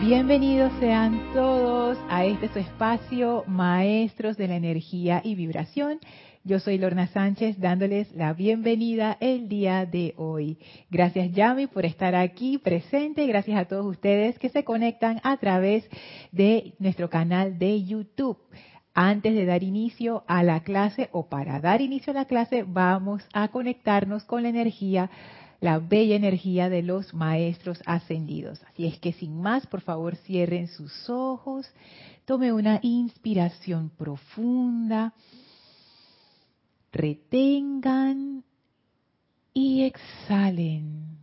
Bienvenidos sean todos a este su espacio, Maestros de la Energía y Vibración. Yo soy Lorna Sánchez dándoles la bienvenida el día de hoy. Gracias Yami por estar aquí presente. Gracias a todos ustedes que se conectan a través de nuestro canal de YouTube. Antes de dar inicio a la clase o para dar inicio a la clase vamos a conectarnos con la energía la bella energía de los maestros ascendidos. Así es que sin más, por favor, cierren sus ojos, tome una inspiración profunda retengan y exhalen,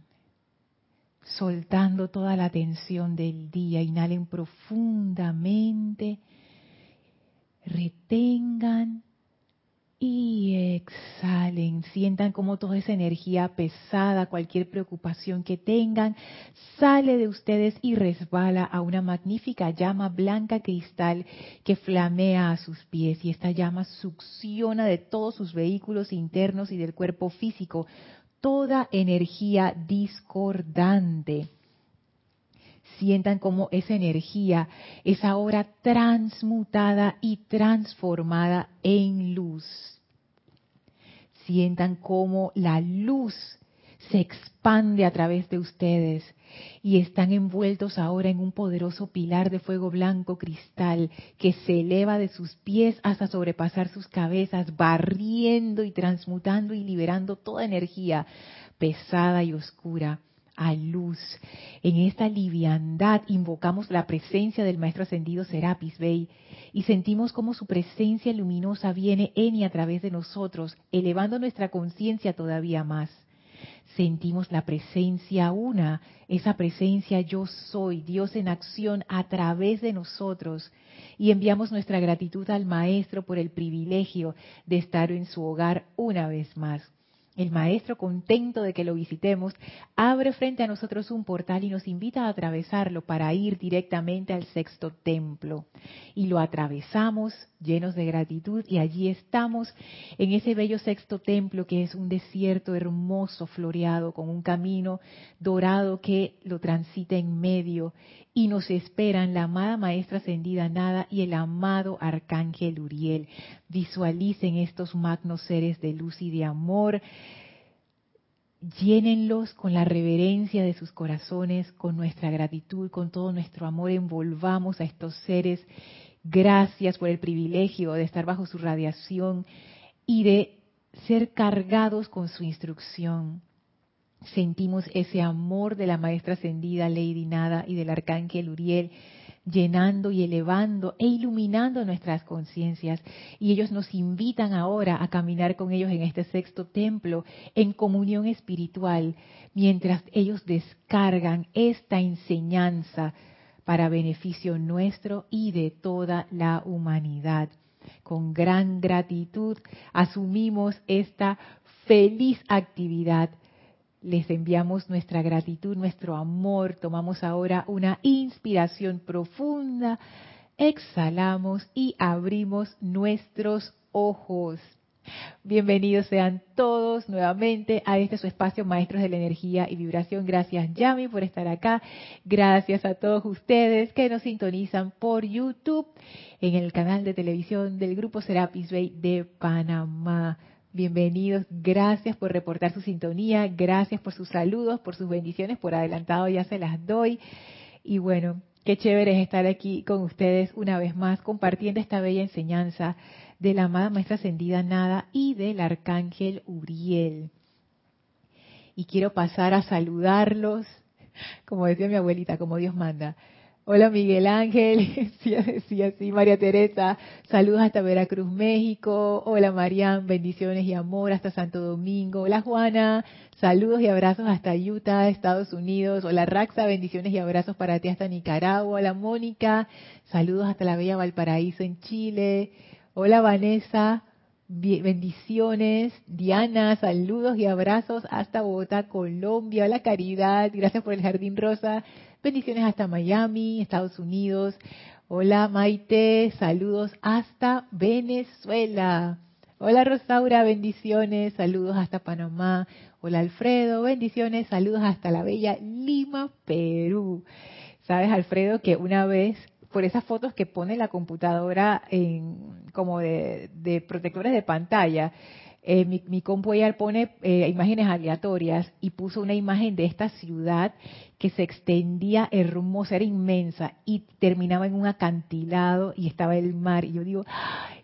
soltando toda la tensión del día. Inhalen profundamente, retengan y exhalen. Sientan como toda esa energía pesada, cualquier preocupación que tengan, sale de ustedes y resbala a una magnífica llama blanca cristal que flamea a sus pies. Y esta llama succiona de todos sus vehículos internos y del cuerpo físico toda energía discordante sientan como esa energía es ahora transmutada y transformada en luz sientan cómo la luz se expande a través de ustedes y están envueltos ahora en un poderoso pilar de fuego blanco cristal que se eleva de sus pies hasta sobrepasar sus cabezas, barriendo y transmutando y liberando toda energía pesada y oscura a luz. En esta liviandad invocamos la presencia del Maestro Ascendido Serapis Bey y sentimos como su presencia luminosa viene en y a través de nosotros, elevando nuestra conciencia todavía más. Sentimos la presencia una, esa presencia yo soy, Dios en acción a través de nosotros. Y enviamos nuestra gratitud al Maestro por el privilegio de estar en su hogar una vez más. El maestro, contento de que lo visitemos, abre frente a nosotros un portal y nos invita a atravesarlo para ir directamente al sexto templo. Y lo atravesamos llenos de gratitud y allí estamos en ese bello sexto templo que es un desierto hermoso, floreado, con un camino dorado que lo transita en medio y nos esperan la amada maestra ascendida Nada y el amado arcángel Uriel. Visualicen estos magnos seres de luz y de amor. Llénenlos con la reverencia de sus corazones, con nuestra gratitud, con todo nuestro amor. Envolvamos a estos seres. Gracias por el privilegio de estar bajo su radiación y de ser cargados con su instrucción sentimos ese amor de la maestra ascendida Lady Nada y del arcángel Uriel llenando y elevando e iluminando nuestras conciencias. Y ellos nos invitan ahora a caminar con ellos en este sexto templo, en comunión espiritual, mientras ellos descargan esta enseñanza para beneficio nuestro y de toda la humanidad. Con gran gratitud asumimos esta feliz actividad les enviamos nuestra gratitud, nuestro amor. Tomamos ahora una inspiración profunda, exhalamos y abrimos nuestros ojos. Bienvenidos sean todos nuevamente a este su espacio Maestros de la Energía y Vibración. Gracias Yami por estar acá. Gracias a todos ustedes que nos sintonizan por YouTube en el canal de televisión del Grupo Serapis Bay de Panamá. Bienvenidos, gracias por reportar su sintonía, gracias por sus saludos, por sus bendiciones, por adelantado ya se las doy. Y bueno, qué chévere es estar aquí con ustedes una vez más compartiendo esta bella enseñanza de la amada Maestra Ascendida Nada y del Arcángel Uriel. Y quiero pasar a saludarlos, como decía mi abuelita, como Dios manda. Hola Miguel Ángel, sí, así, María Teresa, saludos hasta Veracruz, México. Hola Marian, bendiciones y amor hasta Santo Domingo. Hola Juana, saludos y abrazos hasta Utah, Estados Unidos. Hola Raxa, bendiciones y abrazos para ti hasta Nicaragua. Hola Mónica, saludos hasta la bella Valparaíso en Chile. Hola Vanessa, bendiciones. Diana, saludos y abrazos hasta Bogotá, Colombia. Hola Caridad, gracias por el Jardín Rosa. Bendiciones hasta Miami, Estados Unidos. Hola Maite, saludos hasta Venezuela. Hola Rosaura, bendiciones, saludos hasta Panamá. Hola Alfredo, bendiciones, saludos hasta la bella Lima, Perú. Sabes, Alfredo, que una vez por esas fotos que pone la computadora en, como de, protectores de pantalla, eh, mi, mi compu pone eh, imágenes aleatorias y puso una imagen de esta ciudad que se extendía hermosa, era inmensa y terminaba en un acantilado y estaba el mar. Y yo digo,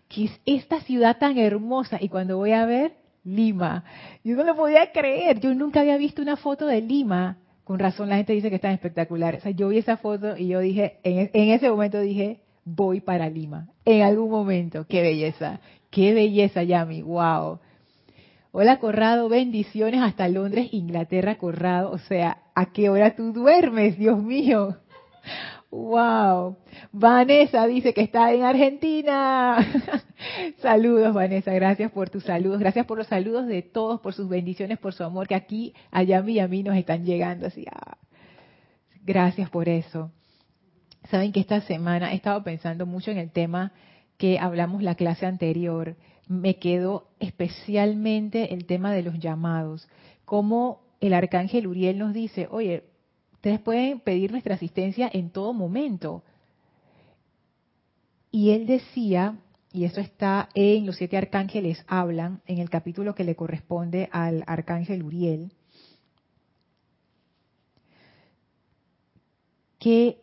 ¿qué es esta ciudad tan hermosa? Y cuando voy a ver, Lima. Yo no lo podía creer, yo nunca había visto una foto de Lima. Con razón la gente dice que está espectacular. O sea, yo vi esa foto y yo dije, en, en ese momento dije, voy para Lima. En algún momento, qué belleza, qué belleza, Yami, wow. Hola Corrado, bendiciones hasta Londres, Inglaterra, Corrado. O sea, ¿a qué hora tú duermes, Dios mío? Wow. Vanessa dice que está en Argentina. saludos, Vanessa. Gracias por tus saludos. Gracias por los saludos de todos, por sus bendiciones, por su amor que aquí, allá a mí y a mí nos están llegando. Así, ah. Gracias por eso. Saben que esta semana he estado pensando mucho en el tema que hablamos la clase anterior me quedó especialmente el tema de los llamados. Como el arcángel Uriel nos dice, oye, ustedes pueden pedir nuestra asistencia en todo momento. Y él decía, y eso está en los siete arcángeles hablan, en el capítulo que le corresponde al arcángel Uriel, que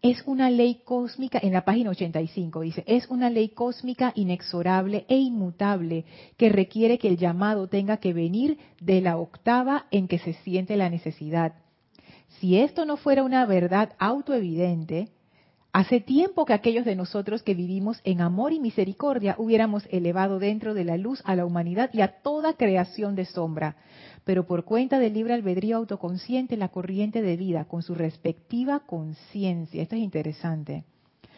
es una ley cósmica, en la página 85 dice, es una ley cósmica inexorable e inmutable que requiere que el llamado tenga que venir de la octava en que se siente la necesidad. Si esto no fuera una verdad autoevidente, hace tiempo que aquellos de nosotros que vivimos en amor y misericordia hubiéramos elevado dentro de la luz a la humanidad y a toda creación de sombra pero por cuenta del libre albedrío autoconsciente, la corriente de vida con su respectiva conciencia. Esto es interesante.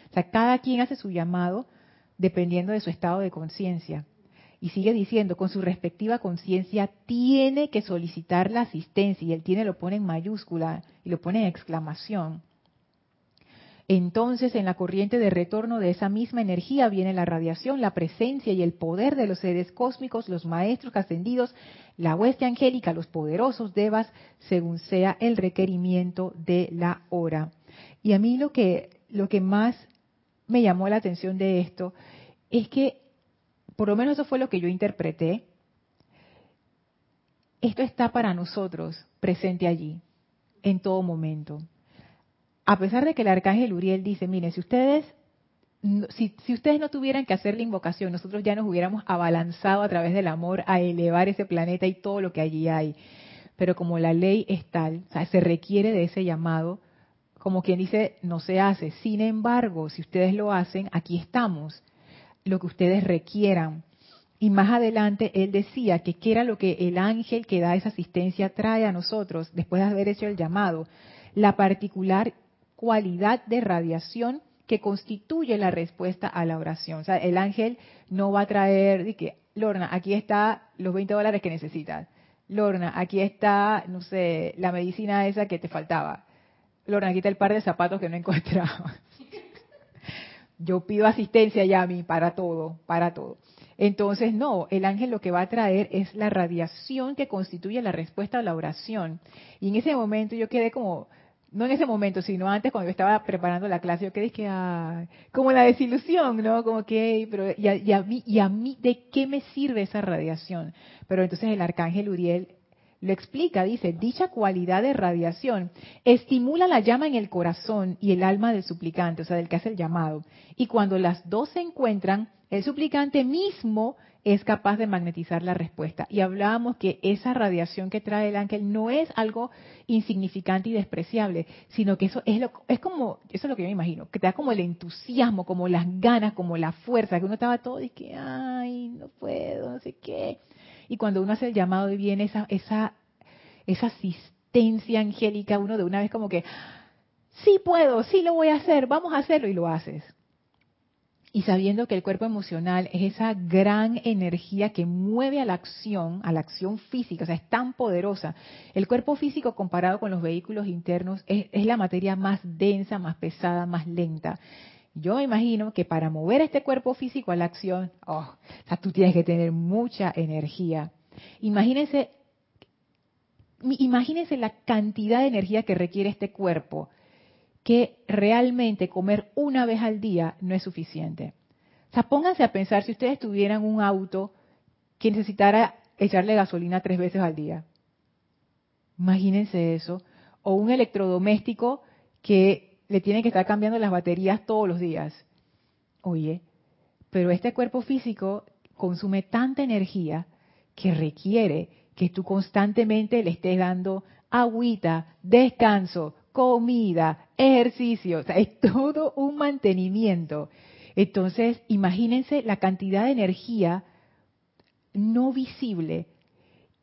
O sea, cada quien hace su llamado dependiendo de su estado de conciencia. Y sigue diciendo, con su respectiva conciencia tiene que solicitar la asistencia, y él tiene lo pone en mayúscula y lo pone en exclamación. Entonces, en la corriente de retorno de esa misma energía viene la radiación, la presencia y el poder de los seres cósmicos, los maestros ascendidos, la hueste angélica, los poderosos devas, según sea el requerimiento de la hora. Y a mí lo que, lo que más me llamó la atención de esto es que, por lo menos eso fue lo que yo interpreté, esto está para nosotros presente allí, en todo momento a pesar de que el arcángel Uriel dice, miren, si ustedes, si, ustedes no tuvieran que hacer la invocación, nosotros ya nos hubiéramos abalanzado a través del amor a elevar ese planeta y todo lo que allí hay. Pero como la ley es tal, se requiere de ese llamado, como quien dice, no se hace. Sin embargo, si ustedes lo hacen, aquí estamos, lo que ustedes requieran. Y más adelante él decía que qué era lo que el ángel que da esa asistencia trae a nosotros después de haber hecho el llamado, la particular cualidad de radiación que constituye la respuesta a la oración. O sea, el ángel no va a traer, que, Lorna, aquí está los 20 dólares que necesitas. Lorna, aquí está, no sé, la medicina esa que te faltaba. Lorna, aquí está el par de zapatos que no encontraba. Yo pido asistencia ya a mí para todo, para todo. Entonces, no, el ángel lo que va a traer es la radiación que constituye la respuesta a la oración. Y en ese momento yo quedé como, no en ese momento, sino antes cuando yo estaba preparando la clase, yo quedé que, ah, como la desilusión, ¿no? Como que, pero, y a, mí, y a mí, ¿de qué me sirve esa radiación? Pero entonces el arcángel Uriel lo explica, dice, dicha cualidad de radiación estimula la llama en el corazón y el alma del suplicante, o sea, del que hace el llamado. Y cuando las dos se encuentran, el suplicante mismo es capaz de magnetizar la respuesta. Y hablábamos que esa radiación que trae el ángel no es algo insignificante y despreciable, sino que eso es, lo, es como, eso es lo que yo me imagino, que te da como el entusiasmo, como las ganas, como la fuerza, que uno estaba todo y que, ay, no puedo, no sé qué. Y cuando uno hace el llamado y viene esa, esa, esa asistencia angélica, uno de una vez como que, sí puedo, sí lo voy a hacer, vamos a hacerlo y lo haces y sabiendo que el cuerpo emocional es esa gran energía que mueve a la acción, a la acción física, o sea, es tan poderosa. El cuerpo físico comparado con los vehículos internos es, la materia más densa, más pesada, más lenta. Yo me imagino que para mover este cuerpo físico a la acción, oh, o sea, tú tienes que tener mucha energía. Imagínense, imagínense la cantidad de energía que requiere este cuerpo que realmente comer una vez al día no es suficiente. O sea, pónganse a pensar si ustedes tuvieran un auto que necesitara echarle gasolina tres veces al día. Imagínense eso. O un electrodoméstico que le tiene que estar cambiando las baterías todos los días. Oye, pero este cuerpo físico consume tanta energía que requiere que tú constantemente le estés dando agüita, descanso, comida, ejercicio, o sea, es todo un mantenimiento. Entonces, imagínense la cantidad de energía no visible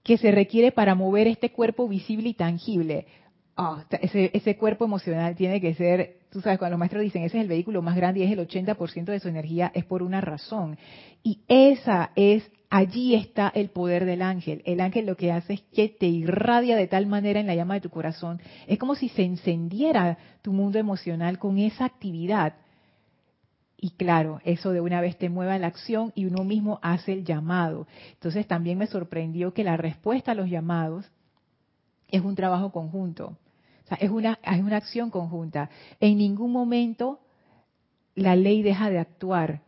que se requiere para mover este cuerpo visible y tangible. Ah, ese, ese, cuerpo emocional tiene que ser, tú sabes, cuando los maestros dicen, ese es el vehículo más grande y es el 80% de su energía, es por una razón. Y esa es, allí está el poder del ángel. El ángel lo que hace es que te irradia de tal manera en la llama de tu corazón. Es como si se encendiera tu mundo emocional con esa actividad. Y claro, eso de una vez te mueve a la acción y uno mismo hace el llamado. Entonces también me sorprendió que la respuesta a los llamados es un trabajo conjunto. Es una, es una acción conjunta. En ningún momento la ley deja de actuar,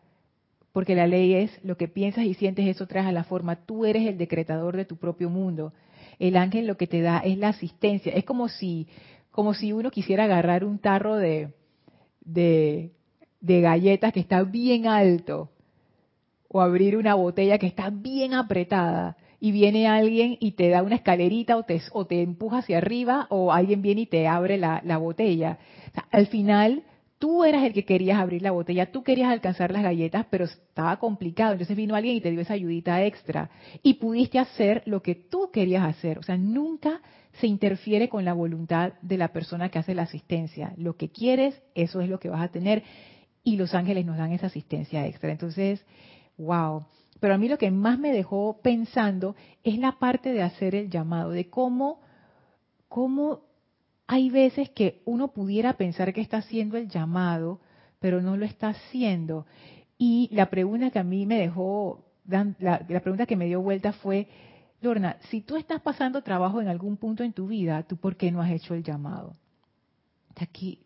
porque la ley es lo que piensas y sientes, eso traes a la forma. Tú eres el decretador de tu propio mundo. El ángel lo que te da es la asistencia. Es como si, como si uno quisiera agarrar un tarro de de galletas que está bien alto o abrir una botella que está bien apretada y viene alguien y te da una escalerita o te, o te empuja hacia arriba o alguien viene y te abre la, botella. al final tú eras el que querías abrir la botella, tú querías alcanzar las galletas, pero estaba complicado. Entonces vino alguien y te dio esa ayudita extra y pudiste hacer lo que tú querías hacer. O sea, nunca se interfiere con la voluntad de la persona que hace la asistencia. Lo que quieres, eso es lo que vas a tener y los ángeles nos dan esa asistencia extra. Entonces, wow. Pero a mí lo que más me dejó pensando es la parte de hacer el llamado, de cómo, cómo hay veces que uno pudiera pensar que está haciendo el llamado, pero no lo está haciendo. Y la pregunta que a mí me dejó, la, pregunta que me dio vuelta fue, Lorna, si tú estás pasando trabajo en algún punto en tu vida, ¿tú por qué no has hecho el llamado? Aquí,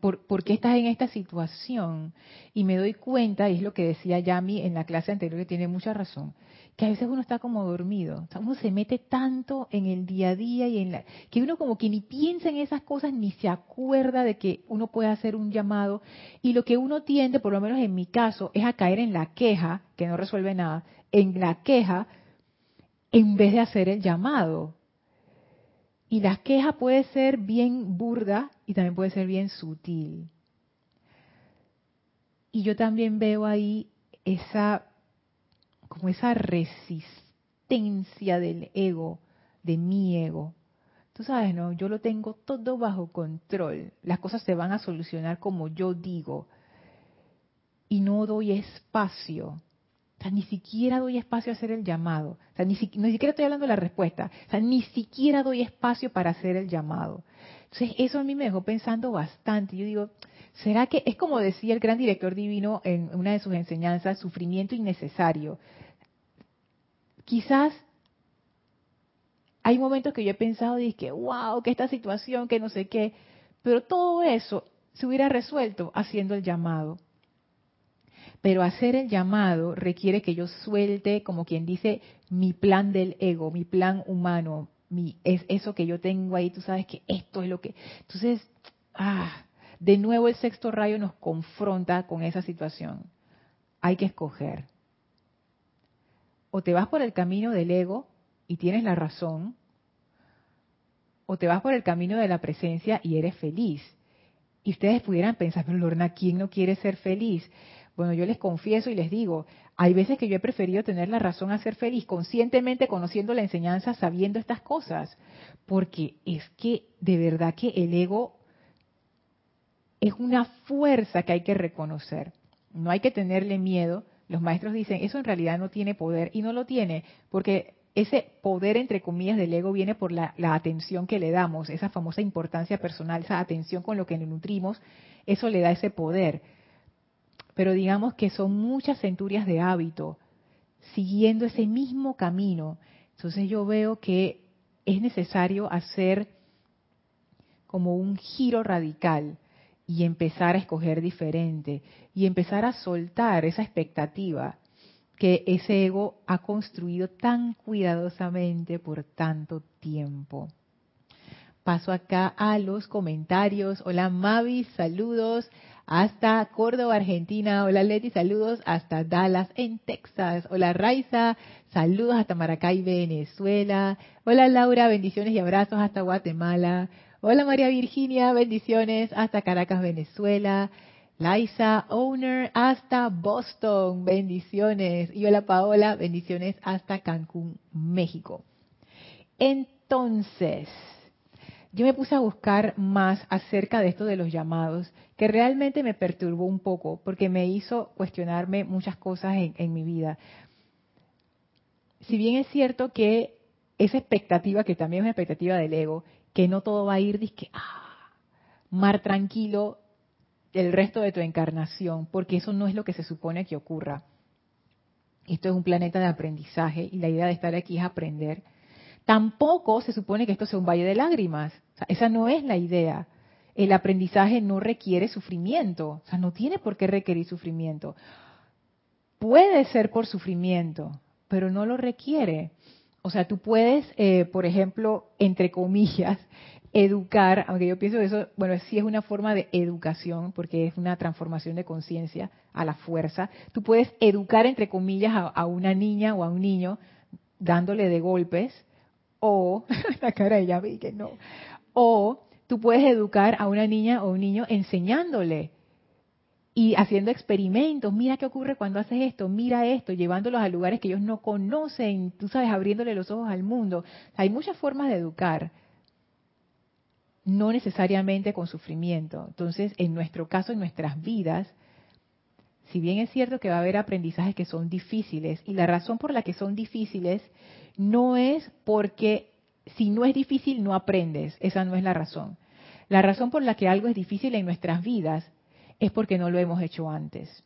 ¿Por, qué estás en esta situación? Y me doy cuenta, y es lo que decía Yami en la clase anterior, que tiene mucha razón, que a veces uno está como dormido. uno se mete tanto en el día a día y en la, que uno como que ni piensa en esas cosas ni se acuerda de que uno puede hacer un llamado. Y lo que uno tiende, por lo menos en mi caso, es a caer en la queja, que no resuelve nada, en la queja en vez de hacer el llamado. Y la queja puede ser bien burda y también puede ser bien sutil. Y yo también veo ahí esa, como esa resistencia del ego, de mi ego. Tú sabes, ¿no? Yo lo tengo todo bajo control. Las cosas se van a solucionar como yo digo. Y no doy espacio ni siquiera doy espacio a hacer el llamado. O sea, ni, ni, siquiera estoy hablando de la respuesta. O sea, ni siquiera doy espacio para hacer el llamado. Entonces, eso a mí me dejó pensando bastante. Yo digo, ¿será que es como decía el gran director divino en una de sus enseñanzas, sufrimiento innecesario? Quizás hay momentos que yo he pensado, y que wow, que esta situación, que no sé qué, pero todo eso se hubiera resuelto haciendo el llamado. Pero hacer el llamado requiere que yo suelte, como quien dice, mi plan del ego, mi plan humano, mi, es eso que yo tengo ahí, tú sabes que esto es lo que... Entonces, ah, de nuevo el sexto rayo nos confronta con esa situación. Hay que escoger. O te vas por el camino del ego y tienes la razón, o te vas por el camino de la presencia y eres feliz. Y ustedes pudieran pensar, pero Lorna, ¿quién no quiere ser feliz? Bueno, yo les confieso y les digo, hay veces que yo he preferido tener la razón a ser feliz, conscientemente conociendo la enseñanza, sabiendo estas cosas, porque es que de verdad que el ego es una fuerza que hay que reconocer. No hay que tenerle miedo. Los maestros dicen, eso en realidad no tiene poder y no lo tiene, porque ese poder, entre comillas, del ego viene por la, atención que le damos, esa famosa importancia personal, esa atención con lo que nutrimos, eso le da ese poder pero digamos que son muchas centurias de hábito siguiendo ese mismo camino. Entonces yo veo que es necesario hacer como un giro radical. y empezar a escoger diferente y empezar a soltar esa expectativa que ese ego ha construido tan cuidadosamente por tanto tiempo. Paso acá a los comentarios. Hola Mavi, saludos hasta Córdoba, Argentina. Hola Leti, saludos hasta Dallas, en Texas. Hola Raiza, saludos hasta Maracay, Venezuela. Hola Laura, bendiciones y abrazos hasta Guatemala. Hola María Virginia, bendiciones hasta Caracas, Venezuela. Liza Owner hasta Boston, bendiciones. Y hola Paola, bendiciones hasta Cancún, México. Entonces, yo me puse a buscar más acerca de esto de los llamados, que realmente me perturbó un poco, porque me hizo cuestionarme muchas cosas en, mi vida. Si bien es cierto que esa expectativa, que también es una expectativa del ego, que no todo va a ir, que ah, mar tranquilo el resto de tu encarnación, porque eso no es lo que se supone que ocurra. Esto es un planeta de aprendizaje y la idea de estar aquí es aprender. Tampoco se supone que esto sea un valle de lágrimas esa no es la idea. El aprendizaje no requiere sufrimiento, o sea, no tiene por qué requerir sufrimiento. Puede ser por sufrimiento, pero no lo requiere. O sea, tú puedes, eh, por ejemplo, entre comillas, educar, aunque yo pienso que eso, bueno, sí es una forma de educación, porque es una transformación de conciencia a la fuerza. Tú puedes educar, entre comillas, a, una niña o a un niño dándole de golpes, o, la cara de ella vi que no, o tú puedes educar a una niña o un niño enseñándole y haciendo experimentos. Mira qué ocurre cuando haces esto, mira esto, llevándolos a lugares que ellos no conocen, tú sabes, abriéndole los ojos al mundo. Hay muchas formas de educar, no necesariamente con sufrimiento. Entonces, en nuestro caso, en nuestras vidas, si bien es cierto que va a haber aprendizajes que son difíciles, y la razón por la que son difíciles no es porque si no es difícil, no aprendes. Esa no es la razón. La razón por la que algo es difícil en nuestras vidas es porque no lo hemos hecho antes.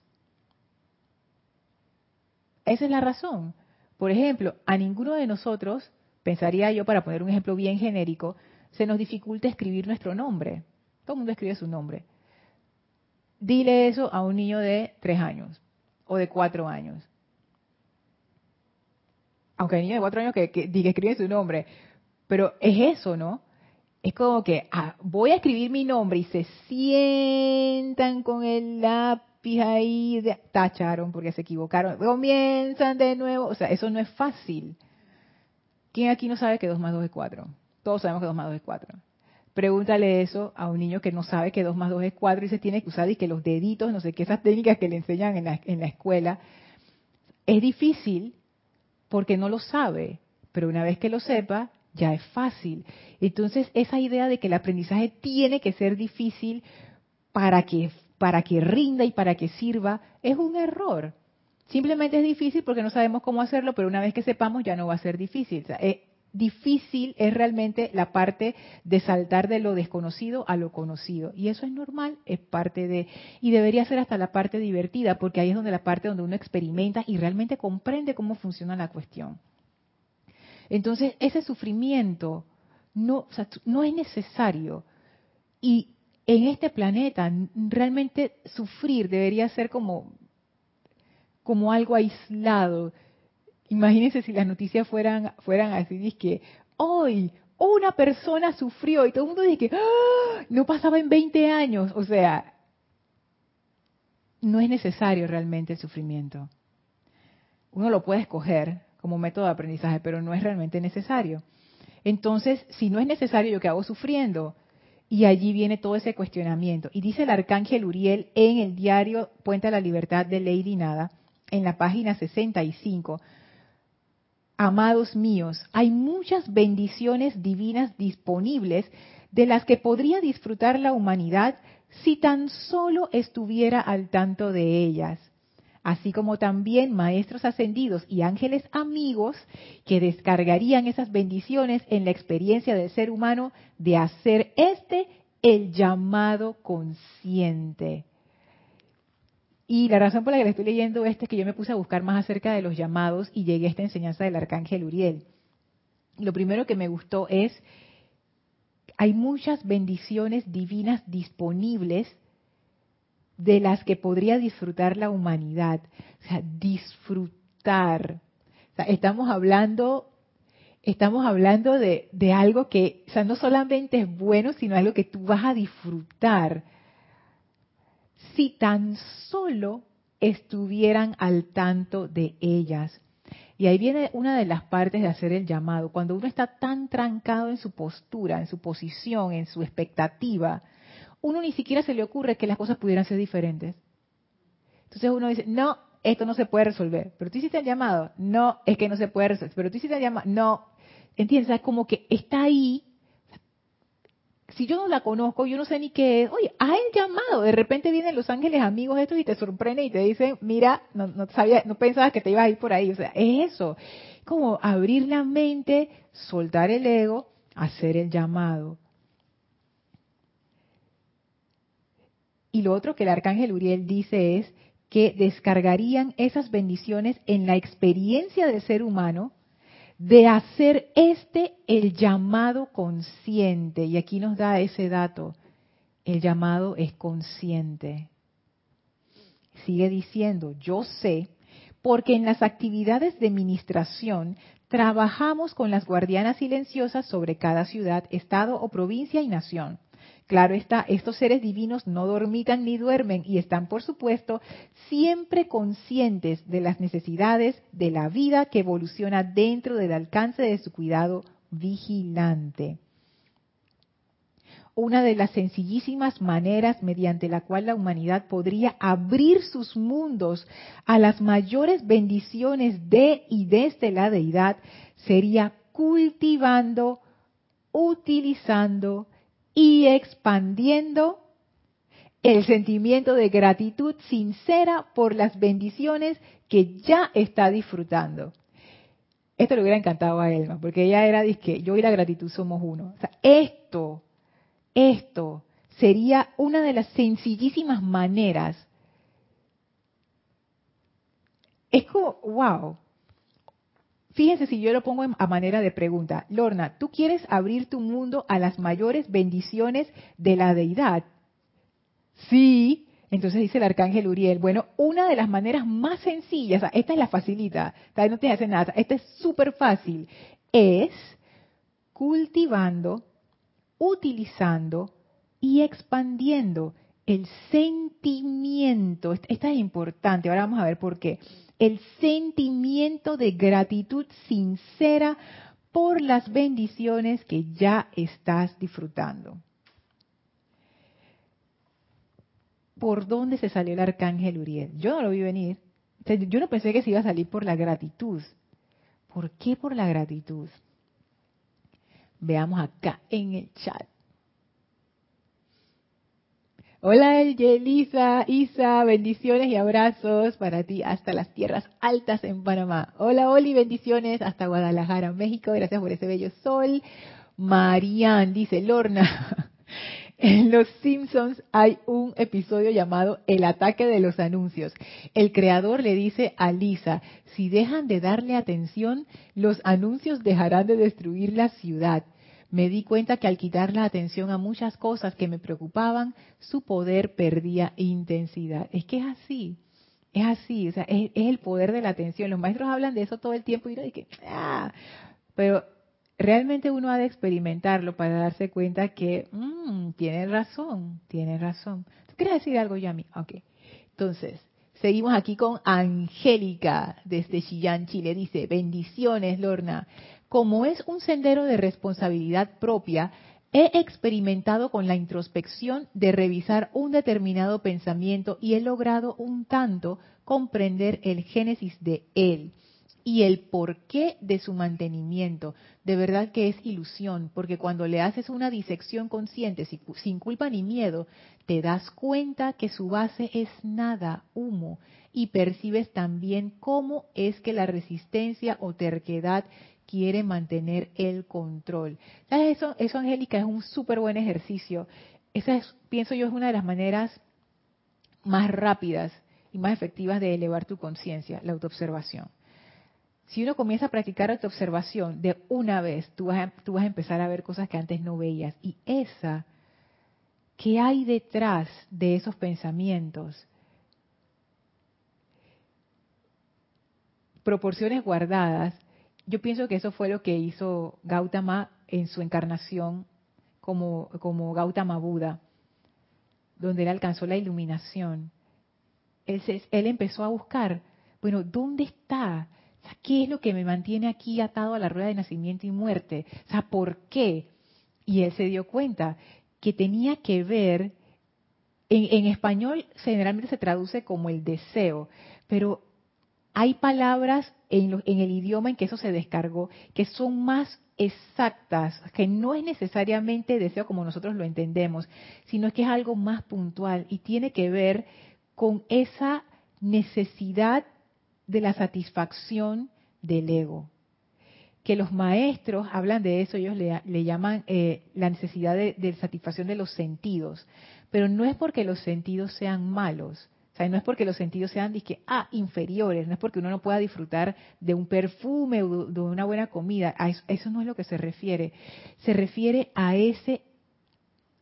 Esa es la razón. Por ejemplo, a ninguno de nosotros, pensaría yo, para poner un ejemplo bien genérico, se nos dificulta escribir nuestro nombre. Todo el mundo escribe su nombre. Dile eso a un niño de tres años o de cuatro años. Aunque hay niños de cuatro años que, que, que escriben su nombre, pero es eso, ¿no? Es como que ah, voy a escribir mi nombre y se sientan con el lápiz ahí, tacharon porque se equivocaron, comienzan de nuevo. O sea, eso no es fácil. ¿Quién aquí no sabe que 2 más 2 es 4? Todos sabemos que 2 más 2 es 4. Pregúntale eso a un niño que no sabe que 2 más 2 es 4 y se tiene que usar y que los deditos, no sé qué, esas técnicas que le enseñan en la, en la escuela. Es difícil porque no lo sabe, pero una vez que lo sepa, ya es fácil. Entonces, esa idea de que el aprendizaje tiene que ser difícil para que, para que rinda y para que sirva, es un error. Simplemente es difícil porque no sabemos cómo hacerlo, pero una vez que sepamos ya no va a ser difícil. Eh, difícil es realmente la parte de saltar de lo desconocido a lo conocido. Y eso es normal, es parte de... Y debería ser hasta la parte divertida, porque ahí es donde la parte donde uno experimenta y realmente comprende cómo funciona la cuestión. Entonces, ese sufrimiento no, no es necesario. Y en este planeta, realmente sufrir debería ser como, como algo aislado. Imagínense si las noticias fueran, fueran así, que hoy una persona sufrió y todo el mundo dice que ¡Ah! no pasaba en 20 años. O sea, no es necesario realmente el sufrimiento. Uno lo puede escoger, como método de aprendizaje, pero no es realmente necesario. Entonces, si no es necesario, ¿yo qué hago sufriendo? Y allí viene todo ese cuestionamiento. Y dice el arcángel Uriel en el diario Puente a la Libertad de Lady Nada, en la página 65, Amados míos, hay muchas bendiciones divinas disponibles de las que podría disfrutar la humanidad si tan solo estuviera al tanto de ellas así como también maestros ascendidos y ángeles amigos que descargarían esas bendiciones en la experiencia del ser humano de hacer este el llamado consciente. Y la razón por la que le estoy leyendo este es que yo me puse a buscar más acerca de los llamados y llegué a esta enseñanza del arcángel Uriel. Lo primero que me gustó es, hay muchas bendiciones divinas disponibles de las que podría disfrutar la humanidad. O sea, disfrutar. O sea, estamos hablando, estamos hablando de, de algo que, o sea, no solamente es bueno, sino algo que tú vas a disfrutar. Si tan solo estuvieran al tanto de ellas. Y ahí viene una de las partes de hacer el llamado. Cuando uno está tan trancado en su postura, en su posición, en su expectativa, uno ni siquiera se le ocurre que las cosas pudieran ser diferentes. Entonces uno dice, no, esto no se puede resolver. Pero tú hiciste el llamado. No, es que no se puede resolver. Pero tú hiciste el llamado. No. ¿Entiendes? Es como que está ahí si yo no la conozco, yo no sé ni qué es, oye, haz el llamado. De repente vienen los ángeles amigos estos y te sorprenden y te dicen, mira, no, no sabía, no pensabas que te ibas a ir por ahí. O sea, es eso. Como abrir la mente, soltar el ego, hacer el llamado. Y lo otro que el arcángel Uriel dice es que descargarían esas bendiciones en la experiencia del ser humano de hacer este el llamado consciente. Y aquí nos da ese dato. El llamado es consciente. Sigue diciendo, yo sé, porque en las actividades de ministración trabajamos con las guardianas silenciosas sobre cada ciudad, estado o provincia y nación Claro está, estos seres divinos no dormitan ni duermen y están, por supuesto, siempre conscientes de las necesidades de la vida que evoluciona dentro del alcance de su cuidado vigilante. Una de las sencillísimas maneras mediante la cual la humanidad podría abrir sus mundos a las mayores bendiciones de y desde la deidad sería cultivando, utilizando, y expandiendo el sentimiento de gratitud sincera por las bendiciones que ya está disfrutando. Esto le hubiera encantado a Elma, porque ella era, que yo y la gratitud somos uno. O sea, esto, esto sería una de las sencillísimas maneras. Es como, wow, Fíjense si yo lo pongo a manera de pregunta. Lorna, ¿tú quieres abrir tu mundo a las mayores bendiciones de la deidad? Sí. Entonces dice el arcángel Uriel, bueno, una de las maneras más sencillas, esta es la facilita, no te hace nada, esta es súper fácil, es cultivando, utilizando y expandiendo el sentimiento. Esta es importante, ahora vamos a ver por qué el sentimiento de gratitud sincera por las bendiciones que ya estás disfrutando. ¿Por dónde se salió el arcángel Uriel? Yo no lo vi venir. Yo no pensé que se iba a salir por la gratitud. ¿Por qué por la gratitud? Veamos acá en el chat. Hola Yelisa, Isa, bendiciones y abrazos para ti hasta las tierras altas en Panamá. Hola Oli, bendiciones hasta Guadalajara, México. Gracias por ese bello sol. Marian dice, Lorna, en Los Simpsons hay un episodio llamado El ataque de los anuncios. El creador le dice a Lisa, si dejan de darle atención, los anuncios dejarán de destruir la ciudad me di cuenta que al quitar la atención a muchas cosas que me preocupaban, su poder perdía intensidad. Es que es así, es así, o sea, es, el poder de la atención. Los maestros hablan de eso todo el tiempo y no que, ah", pero realmente uno ha de experimentarlo para darse cuenta que mmm, tiene razón, tiene razón. ¿Tú quieres decir algo, Yami? Ok. Entonces, seguimos aquí con Angélica desde Chillán, Chile. Dice, bendiciones, Lorna. Como es un sendero de responsabilidad propia, he experimentado con la introspección de revisar un determinado pensamiento y he logrado un tanto comprender el génesis de él y el porqué de su mantenimiento. De verdad que es ilusión, porque cuando le haces una disección consciente, sin culpa ni miedo, te das cuenta que su base es nada, humo, y percibes también cómo es que la resistencia o terquedad quiere mantener el control. ¿Sabes eso? Eso, Angélica, es un súper buen ejercicio. Esa es, pienso yo, es una de las maneras más rápidas y más efectivas de elevar tu conciencia, la autoobservación. Si uno comienza a practicar autoobservación de una vez, tú vas, tú vas a empezar a ver cosas que antes no veías. Y esa, ¿Qué hay detrás de esos pensamientos? Proporciones guardadas. Yo pienso que eso fue lo que hizo Gautama en su encarnación como, como Gautama Buda, donde él alcanzó la iluminación. Él, empezó a buscar, bueno, ¿dónde está? ¿Qué es lo que me mantiene aquí atado a la rueda de nacimiento y muerte? O sea, ¿por qué? Y él se dio cuenta que tenía que ver, en, español generalmente se traduce como el deseo, pero hay palabras en, el idioma en que eso se descargó que son más exactas, que no es necesariamente deseo como nosotros lo entendemos, sino que es algo más puntual y tiene que ver con esa necesidad de la satisfacción del ego. Que los maestros hablan de eso, ellos le, llaman eh, la necesidad de, satisfacción de los sentidos, pero no es porque los sentidos sean malos, no es porque los sentidos sean que, ah, inferiores, no es porque uno no pueda disfrutar de un perfume o de una buena comida, a eso, no es lo que se refiere, se refiere a ese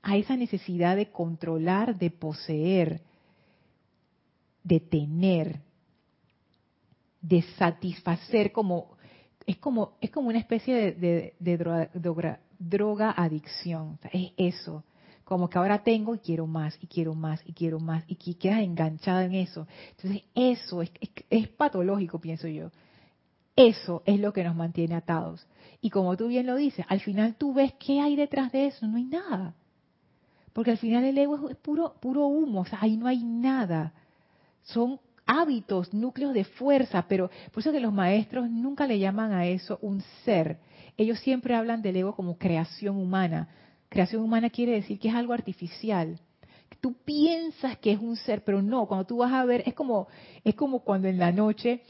a esa necesidad de controlar, de poseer, de tener, de satisfacer como es como, es como una especie de, droga, adicción. es eso. Como que ahora tengo y quiero más, y quiero más, y quiero más, y quedas enganchada en eso. Entonces, eso es, es patológico, pienso yo. Eso es lo que nos mantiene atados. Y como tú bien lo dices, al final tú ves qué hay detrás de eso, no hay nada. Porque al final el ego es puro, puro humo, o sea, ahí no hay nada. Son hábitos, núcleos de fuerza, pero por eso que los maestros nunca le llaman a eso un ser. Ellos siempre hablan del ego como creación humana. Creación humana quiere decir que es algo artificial. Tú piensas que es un ser, pero no, cuando tú vas a ver, es como, es como cuando en la noche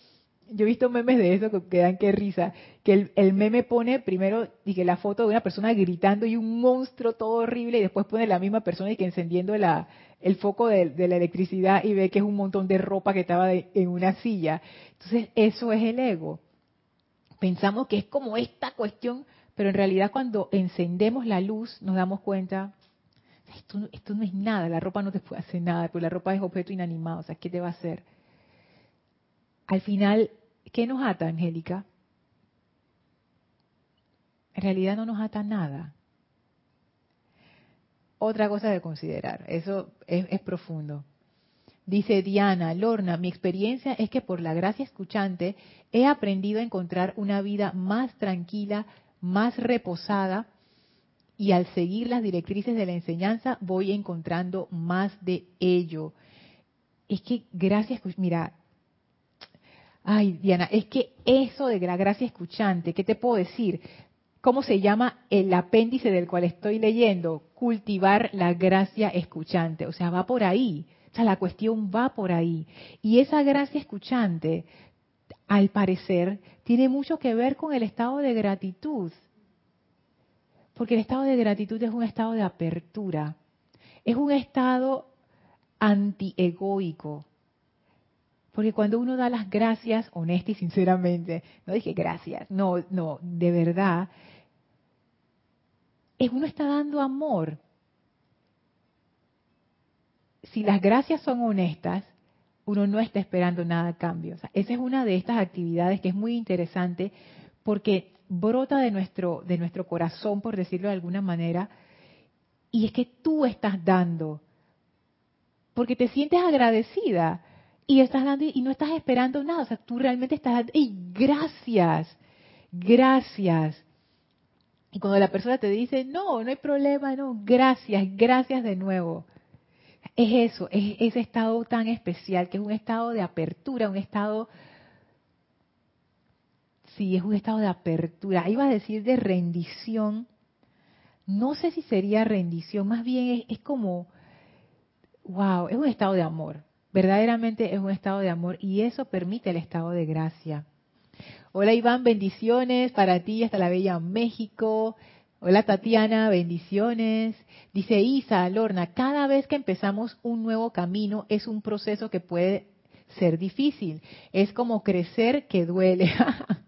yo he visto memes de eso que dan qué risa, que el, meme pone primero que la foto de una persona gritando y un monstruo todo horrible y después pone la misma persona y que encendiendo la, el foco de, la electricidad y ve que es un montón de ropa que estaba en una silla. Entonces eso es el ego. Pensamos que es como esta cuestión, pero en realidad cuando encendemos la luz nos damos cuenta, esto, esto no es nada, la ropa no te puede hacer nada, pero la ropa es objeto inanimado, o sea, ¿qué te va a hacer? al final, ¿qué nos ata, Angélica? En realidad no nos ata nada. Otra cosa de considerar, eso es, profundo. Dice Diana, Lorna, mi experiencia es que por la gracia escuchante he aprendido a encontrar una vida más tranquila, más reposada y al seguir las directrices de la enseñanza voy encontrando más de ello. Es que gracias, mira, Ay, Diana, es que eso de la gracia escuchante, ¿qué te puedo decir? ¿Cómo se llama el apéndice del cual estoy leyendo? Cultivar la gracia escuchante. O sea, va por ahí. O sea, la cuestión va por ahí. Y esa gracia escuchante, al parecer, tiene mucho que ver con el estado de gratitud. Porque el estado de gratitud es un estado de apertura. Es un estado antiegoico porque cuando uno da las gracias, honesta y sinceramente, no dije gracias, no, no, de verdad, es uno está dando amor. Si las gracias son honestas, uno no está esperando nada a cambio. esa es una de estas actividades que es muy interesante porque brota de nuestro, de nuestro corazón, por decirlo de alguna manera, y es que tú estás dando, porque te sientes agradecida y estás dando y no estás esperando nada, o sea, tú realmente estás dando, y gracias, gracias. Y cuando la persona te dice, no, no hay problema, no, gracias, gracias de nuevo. Es eso, es ese estado tan especial, que es un estado de apertura, un estado, sí, es un estado de apertura. Iba a decir de rendición, no sé si sería rendición, más bien es, es como, wow, es un estado de amor Verdaderamente es un estado de amor y eso permite el estado de gracia. Hola Iván, bendiciones para ti hasta la bella México. Hola Tatiana, bendiciones. Dice Isa, Lorna, cada vez que empezamos un nuevo camino es un proceso que puede ser difícil. Es como crecer que duele.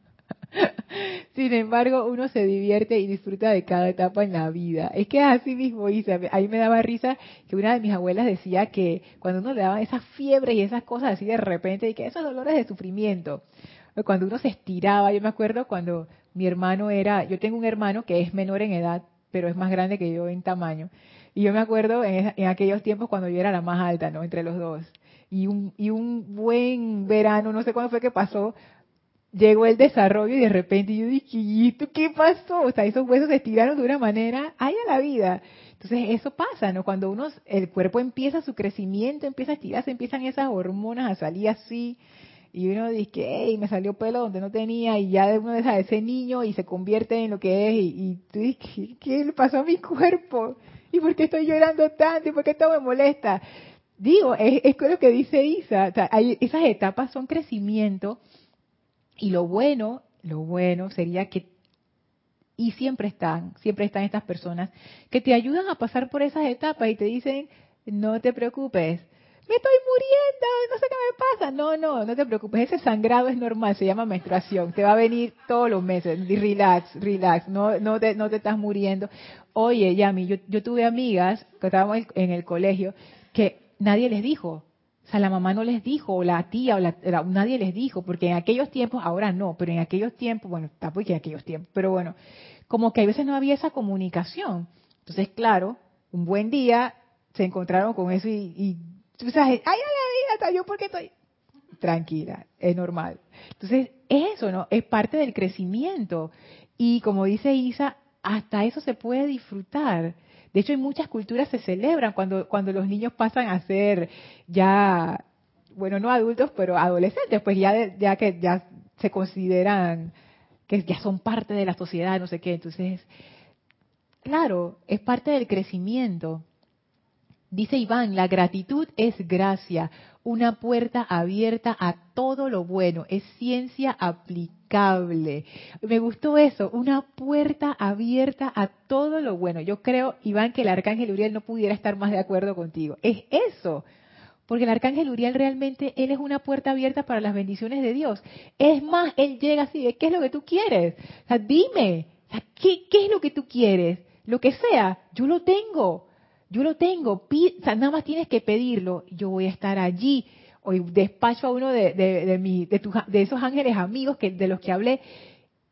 Sin embargo, uno se divierte y disfruta de cada etapa en la vida. Es que así mismo, Isa, ahí me daba risa que una de mis abuelas decía que cuando uno le daba esas fiebres y esas cosas así de repente, y que esos dolores de sufrimiento, cuando uno se estiraba, yo me acuerdo cuando mi hermano era, yo tengo un hermano que es menor en edad, pero es más grande que yo en tamaño, y yo me acuerdo en, en aquellos tiempos cuando yo era la más alta, ¿no? Entre los dos. Y un, y un buen verano, no sé cuándo fue que pasó, llegó el desarrollo y de repente yo dije, ¿y qué pasó? O sea, esos huesos se estiraron de una manera, ¡ay a la vida! Entonces eso pasa, ¿no? Cuando uno, el cuerpo empieza su crecimiento, empieza a estirarse, empiezan esas hormonas a salir así, y uno dice, hey, me salió pelo donde no tenía, y ya uno deja de ese niño y se convierte en lo que es, y, y tú dices, ¿qué, le pasó a mi cuerpo? ¿Y por qué estoy llorando tanto? ¿Y por qué todo me molesta? Digo, es, es lo que dice Isa, o sea, esas etapas son crecimiento, y lo bueno, lo bueno sería que, y siempre están, siempre están estas personas que te ayudan a pasar por esas etapas y te dicen, no te preocupes, me estoy muriendo, no sé qué me pasa. No, no, no te preocupes, ese sangrado es normal, se llama menstruación, te va a venir todos los meses. Relax, relax, no, no, te, no te estás muriendo. Oye, Yami, yo, yo tuve amigas que estábamos en el colegio que nadie les dijo, o sea, la mamá no les dijo, o la tía, o la, nadie les dijo, porque en aquellos tiempos, ahora no, pero en aquellos tiempos, bueno, porque en aquellos tiempos, pero bueno, como que a veces no había esa comunicación. Entonces, claro, un buen día se encontraron con eso y, tú sabes, ay, la vida, yo porque estoy tranquila, es normal. Entonces, eso, ¿no? Es parte del crecimiento. Y como dice Isa, hasta eso se puede disfrutar. De hecho, en muchas culturas se celebran cuando, cuando los niños pasan a ser ya, bueno, no adultos, pero adolescentes, pues ya, ya que ya se consideran que ya son parte de la sociedad, no sé qué. Entonces, claro, es parte del crecimiento. Dice Iván, la gratitud es gracia, una puerta abierta a todo lo bueno, es ciencia Me gustó eso, una puerta abierta a todo lo bueno. Yo creo, Iván, que el arcángel Uriel no pudiera estar más de acuerdo contigo. Es eso, porque el arcángel Uriel realmente, él es una puerta abierta para las bendiciones de Dios. Es más, él llega así, ¿qué es lo que tú quieres? O sea, dime, ¿qué, ¿qué es lo que tú quieres? Lo que sea, yo lo tengo yo lo tengo, nada más tienes que pedirlo, yo voy a estar allí. Hoy despacho a uno de, de, esos ángeles amigos que, de los que hablé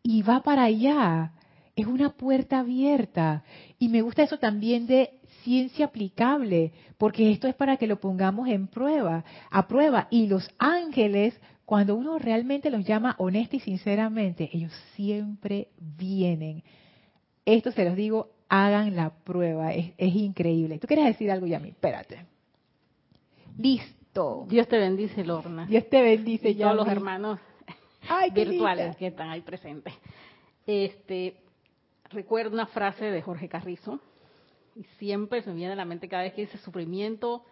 y va para allá. Es una puerta abierta. Y me gusta eso también de ciencia aplicable, porque esto es para que lo pongamos en prueba, a prueba. Y los ángeles, cuando uno realmente los llama honesta y sinceramente, ellos siempre vienen. Esto se los digo hagan la prueba, es, increíble. ¿Tú quieres decir algo, Yami? Espérate. Dios te bendice, Lorna. Dios te bendice, ya. Todos los hermanos virtuales que están ahí presentes. Este, recuerdo una frase de Jorge Carrizo, y siempre se me viene a la mente cada vez que dice sufrimiento